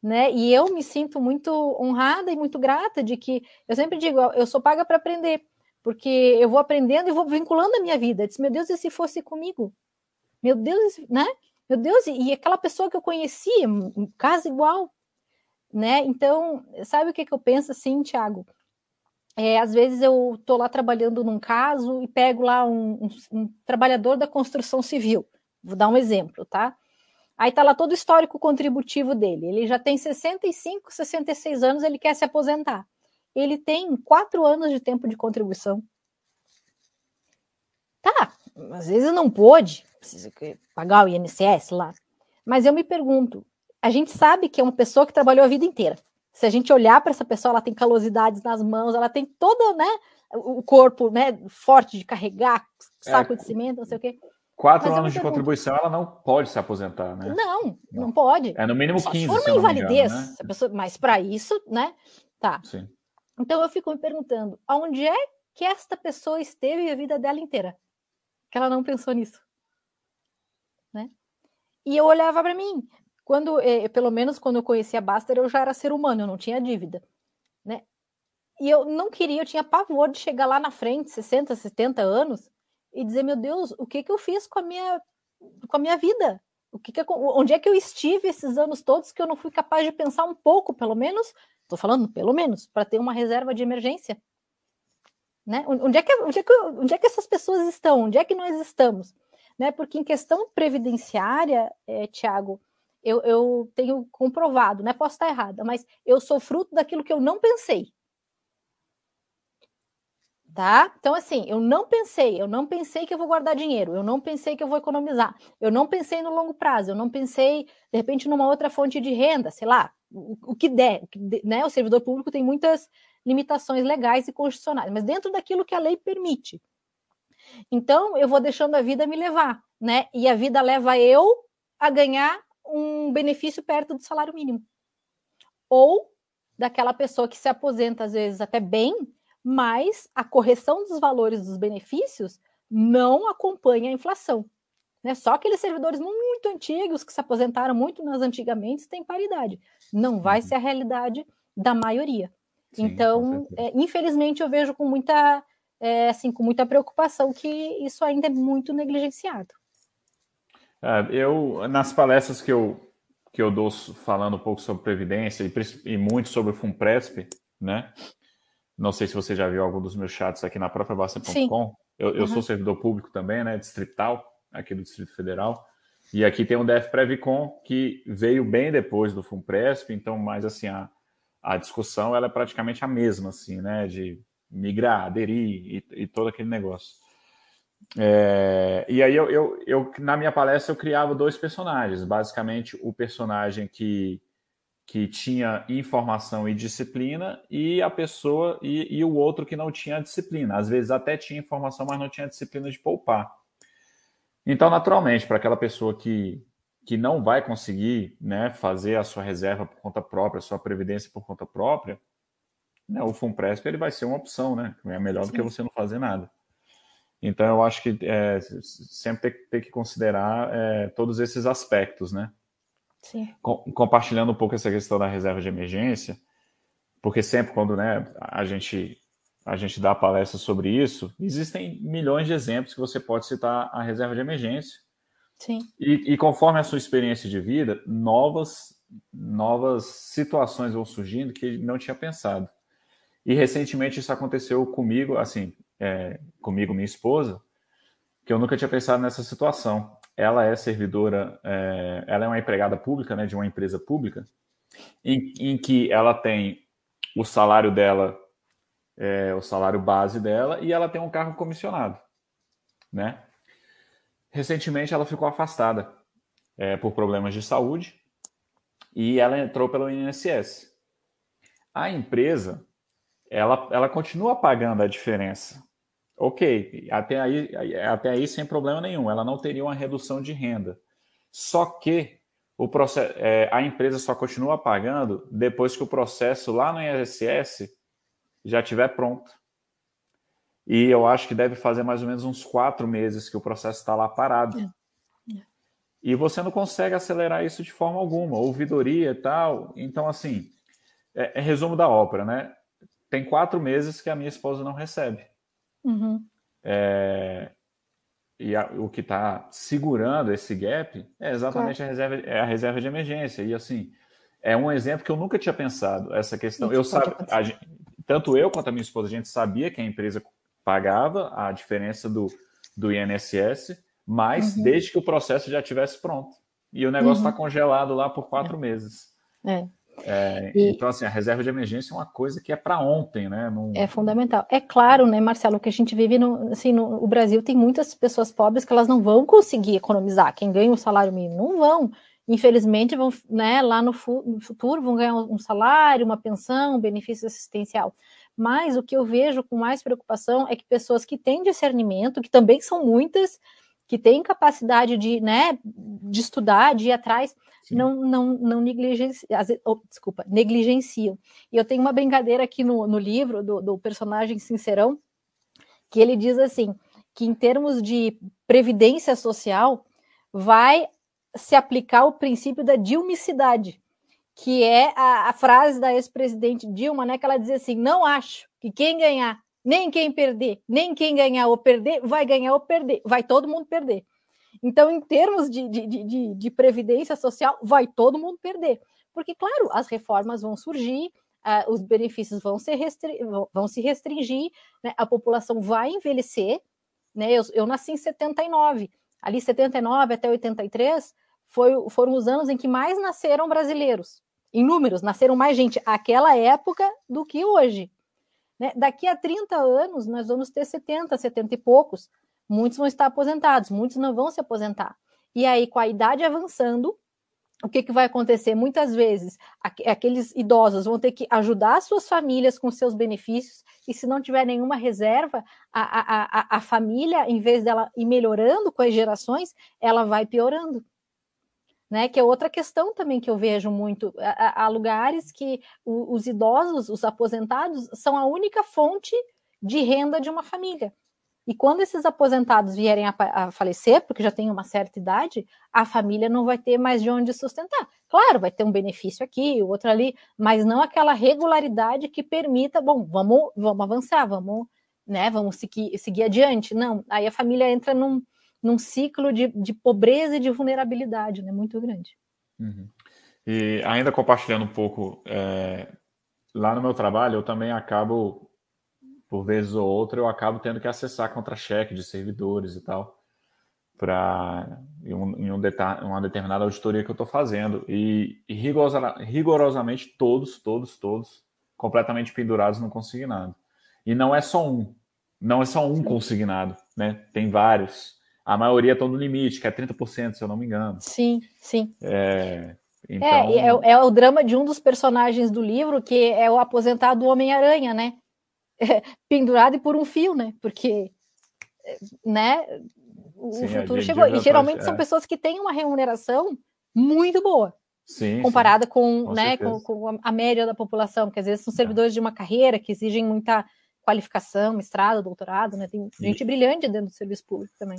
S2: Né? E eu me sinto muito honrada e muito grata de que eu sempre digo, eu sou paga para aprender, porque eu vou aprendendo e vou vinculando a minha vida. Eu disse, meu Deus, e se fosse comigo? Meu Deus, né? Meu Deus, e aquela pessoa que eu conhecia, um caso igual, né? Então, sabe o que, que eu penso assim, Tiago? É, às vezes eu estou lá trabalhando num caso e pego lá um, um, um, trabalhador da construção civil. Vou dar um exemplo, tá? Aí tá lá todo o histórico contributivo dele. Ele já tem 65, 66 anos, ele quer se aposentar. Ele tem quatro anos de tempo de contribuição. Tá, às vezes não pôde, precisa pagar o INSS lá. Mas eu me pergunto, a gente sabe que é uma pessoa que trabalhou a vida inteira. Se a gente olhar para essa pessoa, ela tem calosidades nas mãos, ela tem todo, né, o corpo, né, forte de carregar saco é, de cimento, não sei o quê.
S1: Quatro Mas anos de contribuição, ela não pode se aposentar, né?
S2: Não, não, não pode.
S1: É no mínimo 15. Se
S2: for uma invalidez, né? pessoa, mas para isso, né? Tá. Sim. Então eu fico me perguntando, aonde é que esta pessoa esteve a vida dela inteira? Que ela não pensou nisso né? E eu olhava para mim, quando, eh, pelo menos quando eu conhecia a Baster, eu já era ser humano, eu não tinha dívida, né? E eu não queria, eu tinha pavor de chegar lá na frente, 60, 70 anos, e dizer, meu Deus, o que que eu fiz com a minha, com a minha vida? O que que, onde é que eu estive esses anos todos que eu não fui capaz de pensar um pouco, pelo menos, estou falando pelo menos, para ter uma reserva de emergência? Né? Onde, é que, onde, é que, onde é que essas pessoas estão? Onde é que nós estamos? né? Porque em questão previdenciária, é, Tiago, eu, eu, tenho comprovado, né? Posso estar errada, mas eu sou fruto daquilo que eu não pensei. Tá? Então, assim, eu não pensei, eu não pensei que eu vou guardar dinheiro, eu não pensei que eu vou economizar, eu não pensei no longo prazo, eu não pensei, de repente, numa outra fonte de renda, sei lá, o, que der, né? O servidor público tem muitas limitações legais e constitucionais, mas dentro daquilo que a lei permite. Então, eu vou deixando a vida me levar, né? E a vida leva eu a ganhar um benefício perto do salário mínimo. Ou daquela pessoa que se aposenta, às vezes, até bem, mas a correção dos valores dos benefícios não acompanha a inflação. Né? Só aqueles servidores muito antigos que se aposentaram muito nas antigamente têm paridade. Não vai uhum. ser a realidade da maioria. Sim, então, é, infelizmente, eu vejo com muita é, assim, com muita preocupação que isso ainda é muito negligenciado.
S1: É, eu, nas palestras que eu, que eu dou falando um pouco sobre Previdência e, e muito sobre o FUNPRESP, né? Não sei se você já viu algum dos meus chats aqui na própria Basta.com. Eu, eu uhum. sou servidor público também, né? Distrital, aqui do Distrito Federal. E aqui tem o DF Previcon, que veio bem depois do FUNPRESP, então, mais assim, a, a discussão ela é praticamente a mesma, assim, né? De migrar, aderir e, e todo aquele negócio. É, e aí eu, eu, eu, na minha palestra eu criava dois personagens, basicamente o personagem que, que tinha informação e disciplina e a pessoa e, e o outro que não tinha disciplina. Às vezes até tinha informação, mas não tinha disciplina de poupar. Então, naturalmente, para aquela pessoa que, que não vai conseguir né, fazer a sua reserva por conta própria, a sua previdência por conta própria, né, o FUNPRESP ele vai ser uma opção, né? É melhor Sim. do que você não fazer nada. Então, eu acho que é, sempre tem, tem, que considerar é, todos esses aspectos, né?
S2: Sim.
S1: Com, compartilhando um pouco essa questão da reserva de emergência, porque sempre quando né, a, gente, a gente dá palestra sobre isso, existem milhões de exemplos que você pode citar a reserva de emergência.
S2: Sim.
S1: E, e conforme a sua experiência de vida, novas, novas situações vão surgindo que não tinha pensado. E recentemente isso aconteceu comigo, assim, é, comigo, minha esposa, que eu nunca tinha pensado nessa situação. Ela é servidora, é, ela é uma empregada pública, né, de uma empresa pública, em, em que ela tem o salário dela é o salário base dela e ela tem um carro comissionado, né? Recentemente ela ficou afastada é, por problemas de saúde e ela entrou pelo INSS. A empresa, ela, ela continua pagando a diferença. Ok, até aí, até aí sem problema nenhum, ela não teria uma redução de renda. Só que o processo, é, a empresa só continua pagando depois que o processo lá no INSS já estiver pronto. E eu acho que deve fazer mais ou menos uns quatro meses que o processo está lá parado. É. É. E você não consegue acelerar isso de forma alguma, ouvidoria e tal. Então, assim, é, é resumo da ópera, né? Tem quatro meses que a minha esposa não recebe. Uhum. É, e a, o que está segurando esse gap é exatamente claro. a, reserva, é a reserva de emergência. E assim, é um exemplo que eu nunca tinha pensado, essa questão. Eu sabe, a, tanto eu quanto a minha esposa, a gente sabia que a empresa pagava a diferença do, do INSS, mas uhum. desde que o processo já estivesse pronto. E o negócio está uhum. congelado lá por quatro é. meses. É. É, e, então, assim, a reserva de emergência é uma coisa que é para ontem, né? Não...
S2: É fundamental. É claro, né, Marcelo, que a gente vive no, assim, no o Brasil tem muitas pessoas pobres que elas não vão conseguir economizar. Quem ganha o salário mínimo não vão. Infelizmente, vão, né, lá no, fu no futuro vão ganhar um salário, uma pensão, um benefício assistencial. Mas o que eu vejo com mais preocupação é que pessoas que têm discernimento, que também são muitas, que têm capacidade de, né, de estudar, de ir atrás, não, não, não negligenciam, oh, desculpa, negligenciam. E eu tenho uma brincadeira aqui no, no livro do, do personagem Sincerão, que ele diz assim, que em termos de previdência social, vai se aplicar o princípio da dilmicidade, que é a, a frase da ex-presidente Dilma, né, que ela diz assim, não acho que quem ganhar, nem quem perder, nem quem ganhar ou perder, vai ganhar ou perder, vai todo mundo perder. Então, em termos de, de, de, de previdência social, vai todo mundo perder. Porque, claro, as reformas vão surgir, uh, os benefícios vão, ser restri vão se restringir, né? a população vai envelhecer. Né? Eu, eu nasci em 79, ali 79 até 83 foi, foram os anos em que mais nasceram brasileiros. Em números, nasceram mais gente aquela época do que hoje. Né? Daqui a 30 anos, nós vamos ter 70, 70 e poucos. Muitos vão estar aposentados, muitos não vão se aposentar. E aí, com a idade avançando, o que, que vai acontecer? Muitas vezes, aqueles idosos vão ter que ajudar suas famílias com seus benefícios, e se não tiver nenhuma reserva, a, a, a, a família, em vez dela ir melhorando com as gerações, ela vai piorando. Né, que é outra questão também que eu vejo muito. Há, lugares que os idosos, os aposentados, são a única fonte de renda de uma família. E quando esses aposentados vierem a, falecer, porque já tem uma certa idade, a família não vai ter mais de onde sustentar. Claro, vai ter um benefício aqui, outro ali, mas não aquela regularidade que permita, bom, vamos, vamos avançar, vamos, né, vamos seguir, seguir adiante. Não, aí a família entra num, num ciclo de, de pobreza e de vulnerabilidade, né, muito grande.
S1: Uhum. E ainda compartilhando um pouco, é, lá no meu trabalho, eu também acabo por vezes ou outra, eu acabo tendo que acessar contra-cheque de servidores e tal, para em, um, em um uma determinada auditoria que eu estou fazendo. E, e rigorosa, rigorosamente todos, todos, todos, completamente pendurados no consignado. E não é só um, não é só um consignado, né? Tem vários. A maioria estão no limite, que é 30%, se eu não me engano.
S2: Sim, sim. É, então... é, é, é, o drama de um dos personagens do livro, que é o aposentado Homem-Aranha, né? (laughs) pendurado e por um fio, né? Porque, né? O Sim, futuro chegou. E geralmente são é. pessoas que têm uma remuneração muito boa. Sim, comparada sim. Com, com, né, com, com, a média da população, que às vezes são é. servidores é. de uma carreira que exigem muita qualificação, mestrado, doutorado, né? Tem gente e, brilhante dentro do serviço público também.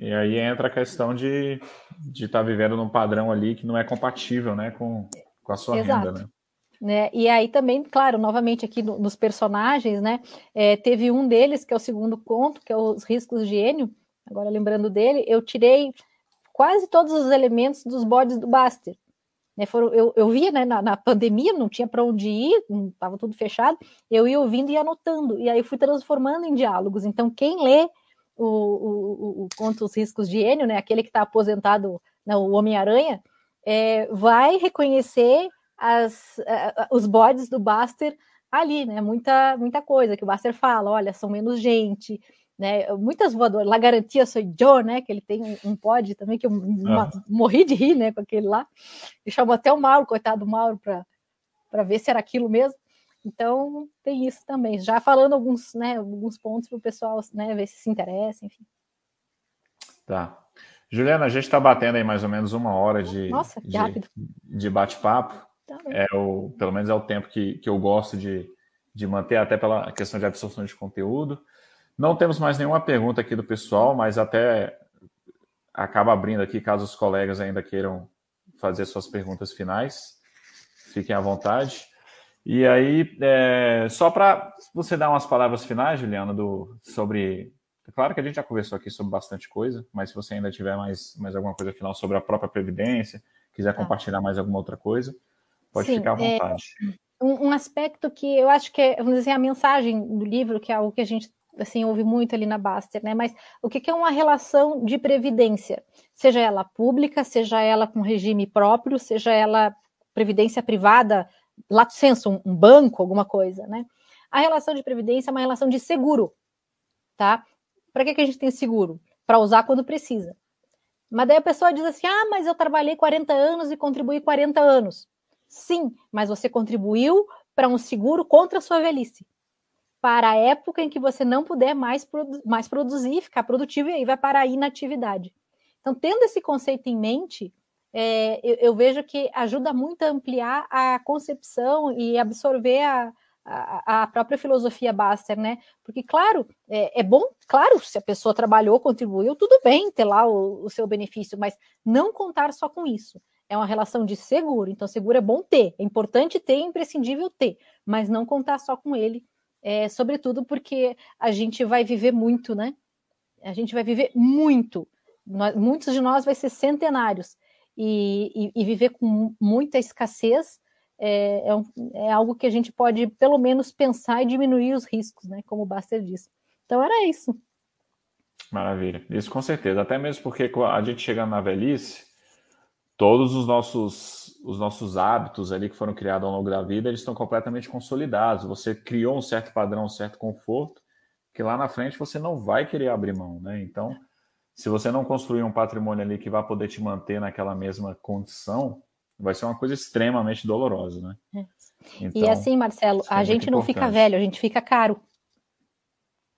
S1: E aí entra a questão de estar de tá vivendo num padrão ali que não é compatível, né, com, com a sua Exato. renda, né?
S2: Né? E aí também, claro, novamente aqui no, nos personagens, né? É, teve um deles, que é o segundo conto, que é os riscos de Enio, agora lembrando dele, eu tirei quase todos os elementos dos bodes do Baster. Né, foram, eu, eu via né, na, na pandemia, não tinha para onde ir, estava tudo fechado, eu ia ouvindo e anotando, e aí fui transformando em diálogos. Então, quem lê o, o, o conto Os Riscos de Enio, né, aquele que está aposentado, né, o Homem-Aranha, é, vai reconhecer as, os bodes do Buster ali, né? Muita, muita coisa que o Baster fala, olha, são menos gente, né? Muitas voadoras, La Garantia Sou Joe, né? Que ele tem um, um pod também que eu uma, morri de rir, né? Com aquele lá. E chamou até o Mauro, coitado do Mauro, para ver se era aquilo mesmo. Então tem isso também. Já falando alguns, né? Alguns pontos para o pessoal, né? Ver se se interessa, enfim.
S1: Tá. Juliana, a gente está batendo aí mais ou menos uma hora de,
S2: Nossa,
S1: de,
S2: rápido.
S1: de bate-papo. Tá é o, pelo menos é o tempo que, que eu gosto de, de manter, até pela questão de absorção de conteúdo. Não temos mais nenhuma pergunta aqui do pessoal, mas até acaba abrindo aqui caso os colegas ainda queiram fazer suas perguntas finais. Fiquem à vontade. E aí, é, só para você dar umas palavras finais, Juliana, do, sobre. É claro que a gente já conversou aqui sobre bastante coisa, mas se você ainda tiver mais, mais alguma coisa final sobre a própria Previdência, quiser tá. compartilhar mais alguma outra coisa, pode Sim, ficar à é, vontade.
S2: É, um, um, aspecto que eu acho que é, vamos dizer, a mensagem do livro, que é algo que a gente assim, ouve muito ali na Baster, né? Mas o que, que é uma relação de previdência? Seja ela pública, seja ela com regime próprio, seja ela previdência privada, lato senso, um, um banco, alguma coisa, né? A relação de previdência é uma relação de seguro, tá? Para que, que a gente tem seguro? Para usar quando precisa. Mas daí a pessoa diz assim: ah, mas eu trabalhei 40 anos e contribuí 40 anos. Sim, mas você contribuiu para um seguro contra a sua velhice para a época em que você não puder mais, produ mais produzir, ficar produtivo e aí vai para a inatividade. Então, tendo esse conceito em mente, é, eu, eu, vejo que ajuda muito a ampliar a concepção e absorver a, a, a própria filosofia Baster, né? Porque, claro, é, é, bom, claro, se a pessoa trabalhou, contribuiu, tudo bem ter lá o, o seu benefício, mas não contar só com isso é uma relação de seguro. Então, seguro é bom ter, é importante ter, é imprescindível ter, mas não contar só com ele é, sobretudo porque a gente vai viver muito, né? A gente vai viver muito. Nós, muitos de nós vai ser centenários e, e, e viver com muita escassez é, é, um, é, algo que a gente pode pelo menos pensar e diminuir os riscos, né? Como o Baster disse. Então era isso.
S1: Maravilha. Isso com certeza. Até mesmo porque a gente chegando na velhice, todos os nossos, os nossos hábitos ali que foram criados ao longo da vida, eles estão completamente consolidados. Você criou um certo padrão, um certo conforto, que lá na frente você não vai querer abrir mão, né? Então, se você não construir um patrimônio ali que vai poder te manter naquela mesma condição, vai ser uma coisa extremamente dolorosa, né?
S2: É. Então, e assim, Marcelo, é a gente não fica velho, a gente fica caro.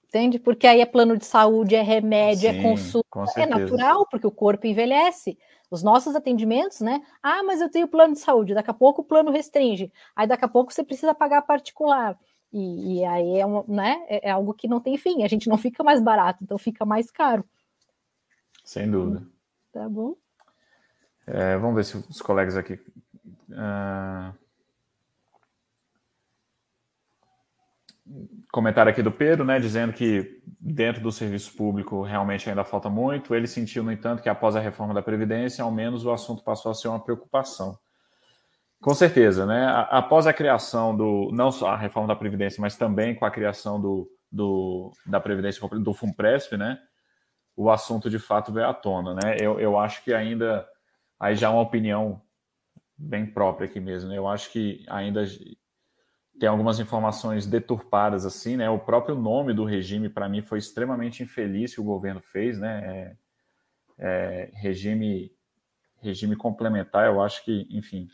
S2: Entende? Porque aí é plano de saúde, é remédio, é Sim, é consumo. É natural, porque o corpo envelhece. Os nossos atendimentos, né? Ah, mas eu tenho plano de saúde, daqui a pouco o plano restringe, aí daqui a pouco você precisa pagar particular. E, e aí é, um, né, é, é algo que não tem fim, a gente não fica mais barato, então fica mais caro.
S1: Sem dúvida.
S2: Tá bom.
S1: É, vamos ver se os colegas aqui. Uh... Comentário aqui do Pedro, né, dizendo que dentro do serviço público realmente ainda falta muito. Ele sentiu, no entanto, que após a reforma da Previdência, ao menos o assunto passou a ser uma preocupação. Com certeza, né? Após a criação do, não só a reforma da Previdência, mas também com a criação do, do da Previdência do FUNPRESP, né? O assunto de fato veio à tona, né? Eu, eu acho que ainda, aí já é uma opinião bem própria aqui mesmo, né? Eu acho que ainda tem algumas informações deturpadas assim, né? O próprio nome do regime para mim foi extremamente infeliz que o governo fez, né? É, é, regime regime complementar, eu acho que, enfim,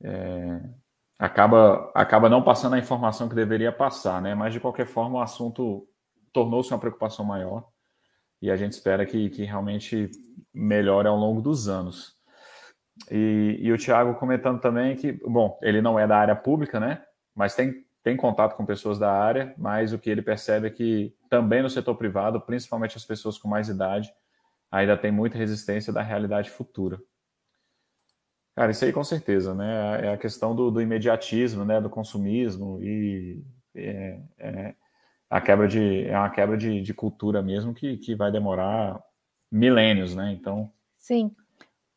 S1: é, acaba acaba não passando a informação que deveria passar, né? Mas de qualquer forma o assunto tornou-se uma preocupação maior e a gente espera que, que realmente melhore ao longo dos anos. E, e o Thiago comentando também que, bom, ele não é da área pública, né? Mas tem, tem contato com pessoas da área, mas o que ele percebe é que também no setor privado, principalmente as pessoas com mais idade, ainda tem muita resistência da realidade futura. Cara, isso aí com certeza, né? É a questão do, do imediatismo, né? Do consumismo e é, é, a quebra de é uma quebra de, de cultura mesmo que, que vai demorar milênios, né? Então.
S2: Sim.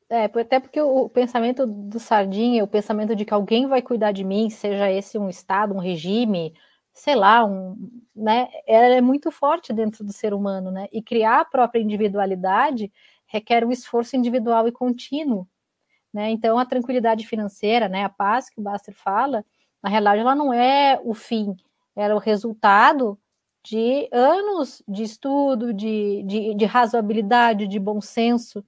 S2: É, até porque o pensamento do Sardinha, o pensamento de que alguém vai cuidar de mim, seja esse um Estado, um regime, sei lá, um, né, ela é muito forte dentro do ser humano, né? E criar a própria individualidade requer um esforço individual e contínuo, né? Então, a tranquilidade financeira, né, a paz que o Baster fala, Na realidade, ela não é o fim, era o resultado de anos de estudo, de, de, de razoabilidade, de bom senso,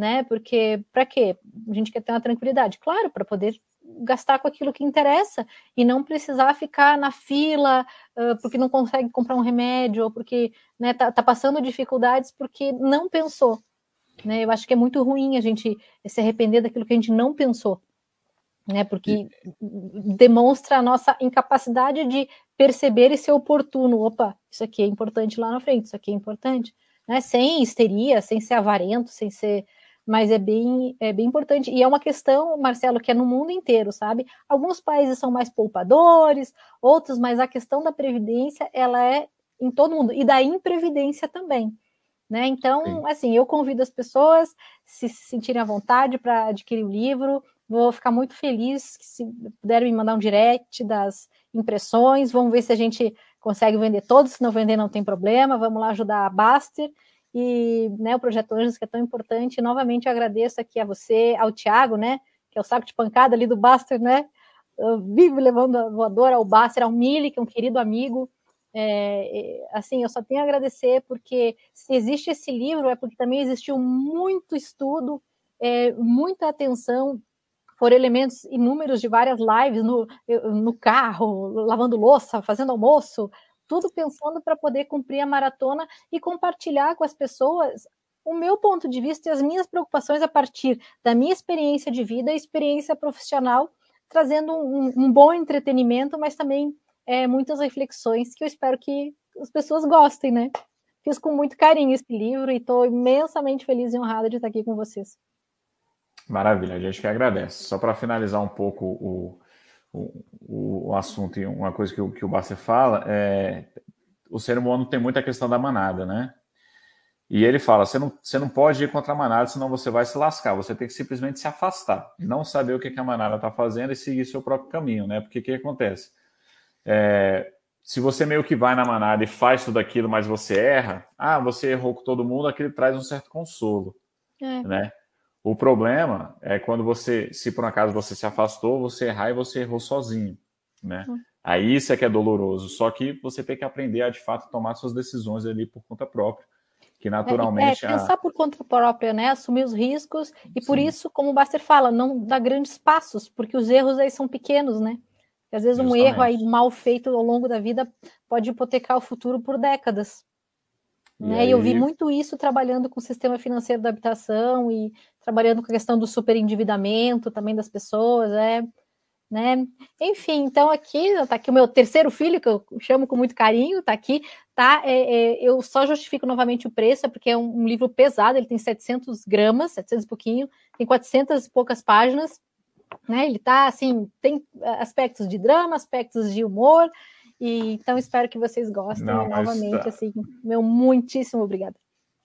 S2: né? Porque para quê? A gente quer ter uma tranquilidade, claro, para poder gastar com aquilo que interessa e não precisar ficar na fila uh, porque não consegue comprar um remédio ou porque né, tá, tá, passando dificuldades porque não pensou. Né? Eu acho que é muito ruim a gente se arrepender daquilo que a gente não pensou. Né, porque demonstra a nossa incapacidade de perceber e ser oportuno. Opa, isso aqui é importante lá na frente, isso aqui é importante. Né, sem histeria, sem ser avarento, sem ser mas é bem, é bem importante. E é uma questão, Marcelo, que é no mundo inteiro, sabe? Alguns países são mais poupadores, outros, mas a questão da previdência, ela é em todo mundo, e da imprevidência também. Né? Então, Sim. assim, eu convido as pessoas se, se sentirem à vontade para adquirir o livro. Vou ficar muito feliz se puderem me mandar um direct das impressões. Vamos ver se a gente consegue vender todos. Se não vender, não tem problema. Vamos lá ajudar a Baster e né, o Projeto Anjos, que é tão importante. Novamente eu agradeço aqui a você, ao Tiago, né, que é o saco de pancada ali do Baster, né, vivo levando a voadora ao Baster, ao Mili, que é um querido amigo. É, assim, eu só tenho a agradecer porque se existe esse livro é porque também existiu muito estudo, é, muita atenção por elementos inúmeros de várias lives no, no carro, lavando louça, fazendo almoço, tudo pensando para poder cumprir a maratona e compartilhar com as pessoas o meu ponto de vista e as minhas preocupações a partir da minha experiência de vida e experiência profissional, trazendo um, um bom entretenimento, mas também é, muitas reflexões que eu espero que as pessoas gostem, né? Fiz com muito carinho esse livro e estou imensamente feliz e honrada de estar aqui com vocês.
S1: Maravilha, a gente que agradece. Só para finalizar um pouco o, o, o assunto e uma coisa que o, que o Basser fala é o ser humano tem muita questão da manada, né? E ele fala: você não, você não pode ir contra a manada, senão você vai se lascar. Você tem que simplesmente se afastar, não saber o que, que a manada está fazendo e seguir seu próprio caminho, né? Porque o que acontece? É, se você meio que vai na manada e faz tudo aquilo, mas você erra, ah, você errou com todo mundo, aquilo traz um certo consolo, é. né? O problema é quando você, se por um acaso você se afastou, você errar e você errou sozinho, né? Hum. Aí isso é que é doloroso. Só que você tem que aprender a de fato tomar suas decisões ali por conta própria, que naturalmente
S2: é, é pensar a... por conta própria, né? Assumir os riscos e por Sim. isso, como o Baster fala, não dá grandes passos, porque os erros aí são pequenos, né? Porque às vezes Justamente. um erro aí mal feito ao longo da vida pode hipotecar o futuro por décadas. E né? Aí... eu vi muito isso trabalhando com o sistema financeiro da habitação e trabalhando com a questão do superendividamento também das pessoas, é, né? Enfim, então aqui está aqui o meu terceiro filho que eu chamo com muito carinho, está aqui, tá? É, é, eu só justifico novamente o preço, é porque é um, um, livro pesado, ele tem 700 gramas, 700 e pouquinho, tem 400 e poucas páginas, né? Ele tá assim, tem aspectos de drama, aspectos de humor, e, então espero que vocês gostem Não, novamente. Tá... Assim, meu muitíssimo obrigado.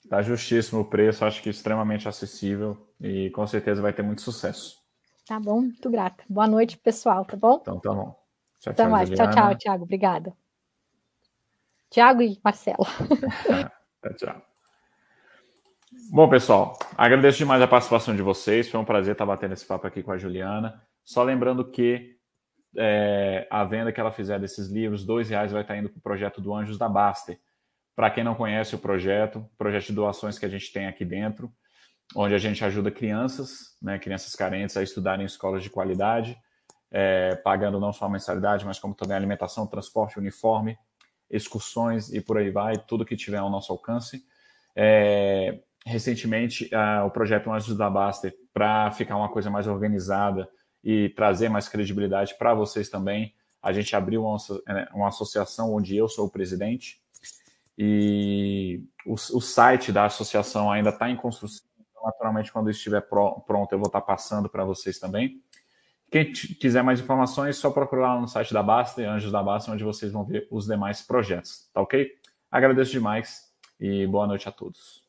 S1: Tá justíssimo o preço, acho que extremamente acessível e com certeza vai ter muito sucesso.
S2: Tá bom, muito grata. Boa noite, pessoal, tá bom?
S1: Então tá bom.
S2: Tchau, Até tchau, mais. Tchau, tchau, Tiago. Obrigada. Tiago e Marcela. (laughs)
S1: tchau, tchau. Bom, pessoal, agradeço demais a participação de vocês. Foi um prazer estar batendo esse papo aqui com a Juliana. Só lembrando que é, a venda que ela fizer desses livros, dois reais vai estar indo para o projeto do Anjos da Baster. Para quem não conhece o projeto, projeto de doações que a gente tem aqui dentro, onde a gente ajuda crianças, né, crianças carentes, a estudarem em escolas de qualidade, é, pagando não só a mensalidade, mas como também alimentação, transporte, uniforme, excursões e por aí vai, tudo que tiver ao nosso alcance. É, recentemente, o projeto Anjos da Baster, para ficar uma coisa mais organizada, e trazer mais credibilidade para vocês também. A gente abriu uma, é, uma, associação onde eu sou o presidente e o, o site da associação ainda está em construção. Então, naturalmente, quando estiver pronto, eu vou estar tá passando para vocês também. Quem quiser mais informações, só procurar lá no site da Basta, Anjos da Basta, onde vocês vão ver os demais projetos. Tá ok? Agradeço demais e boa noite a todos.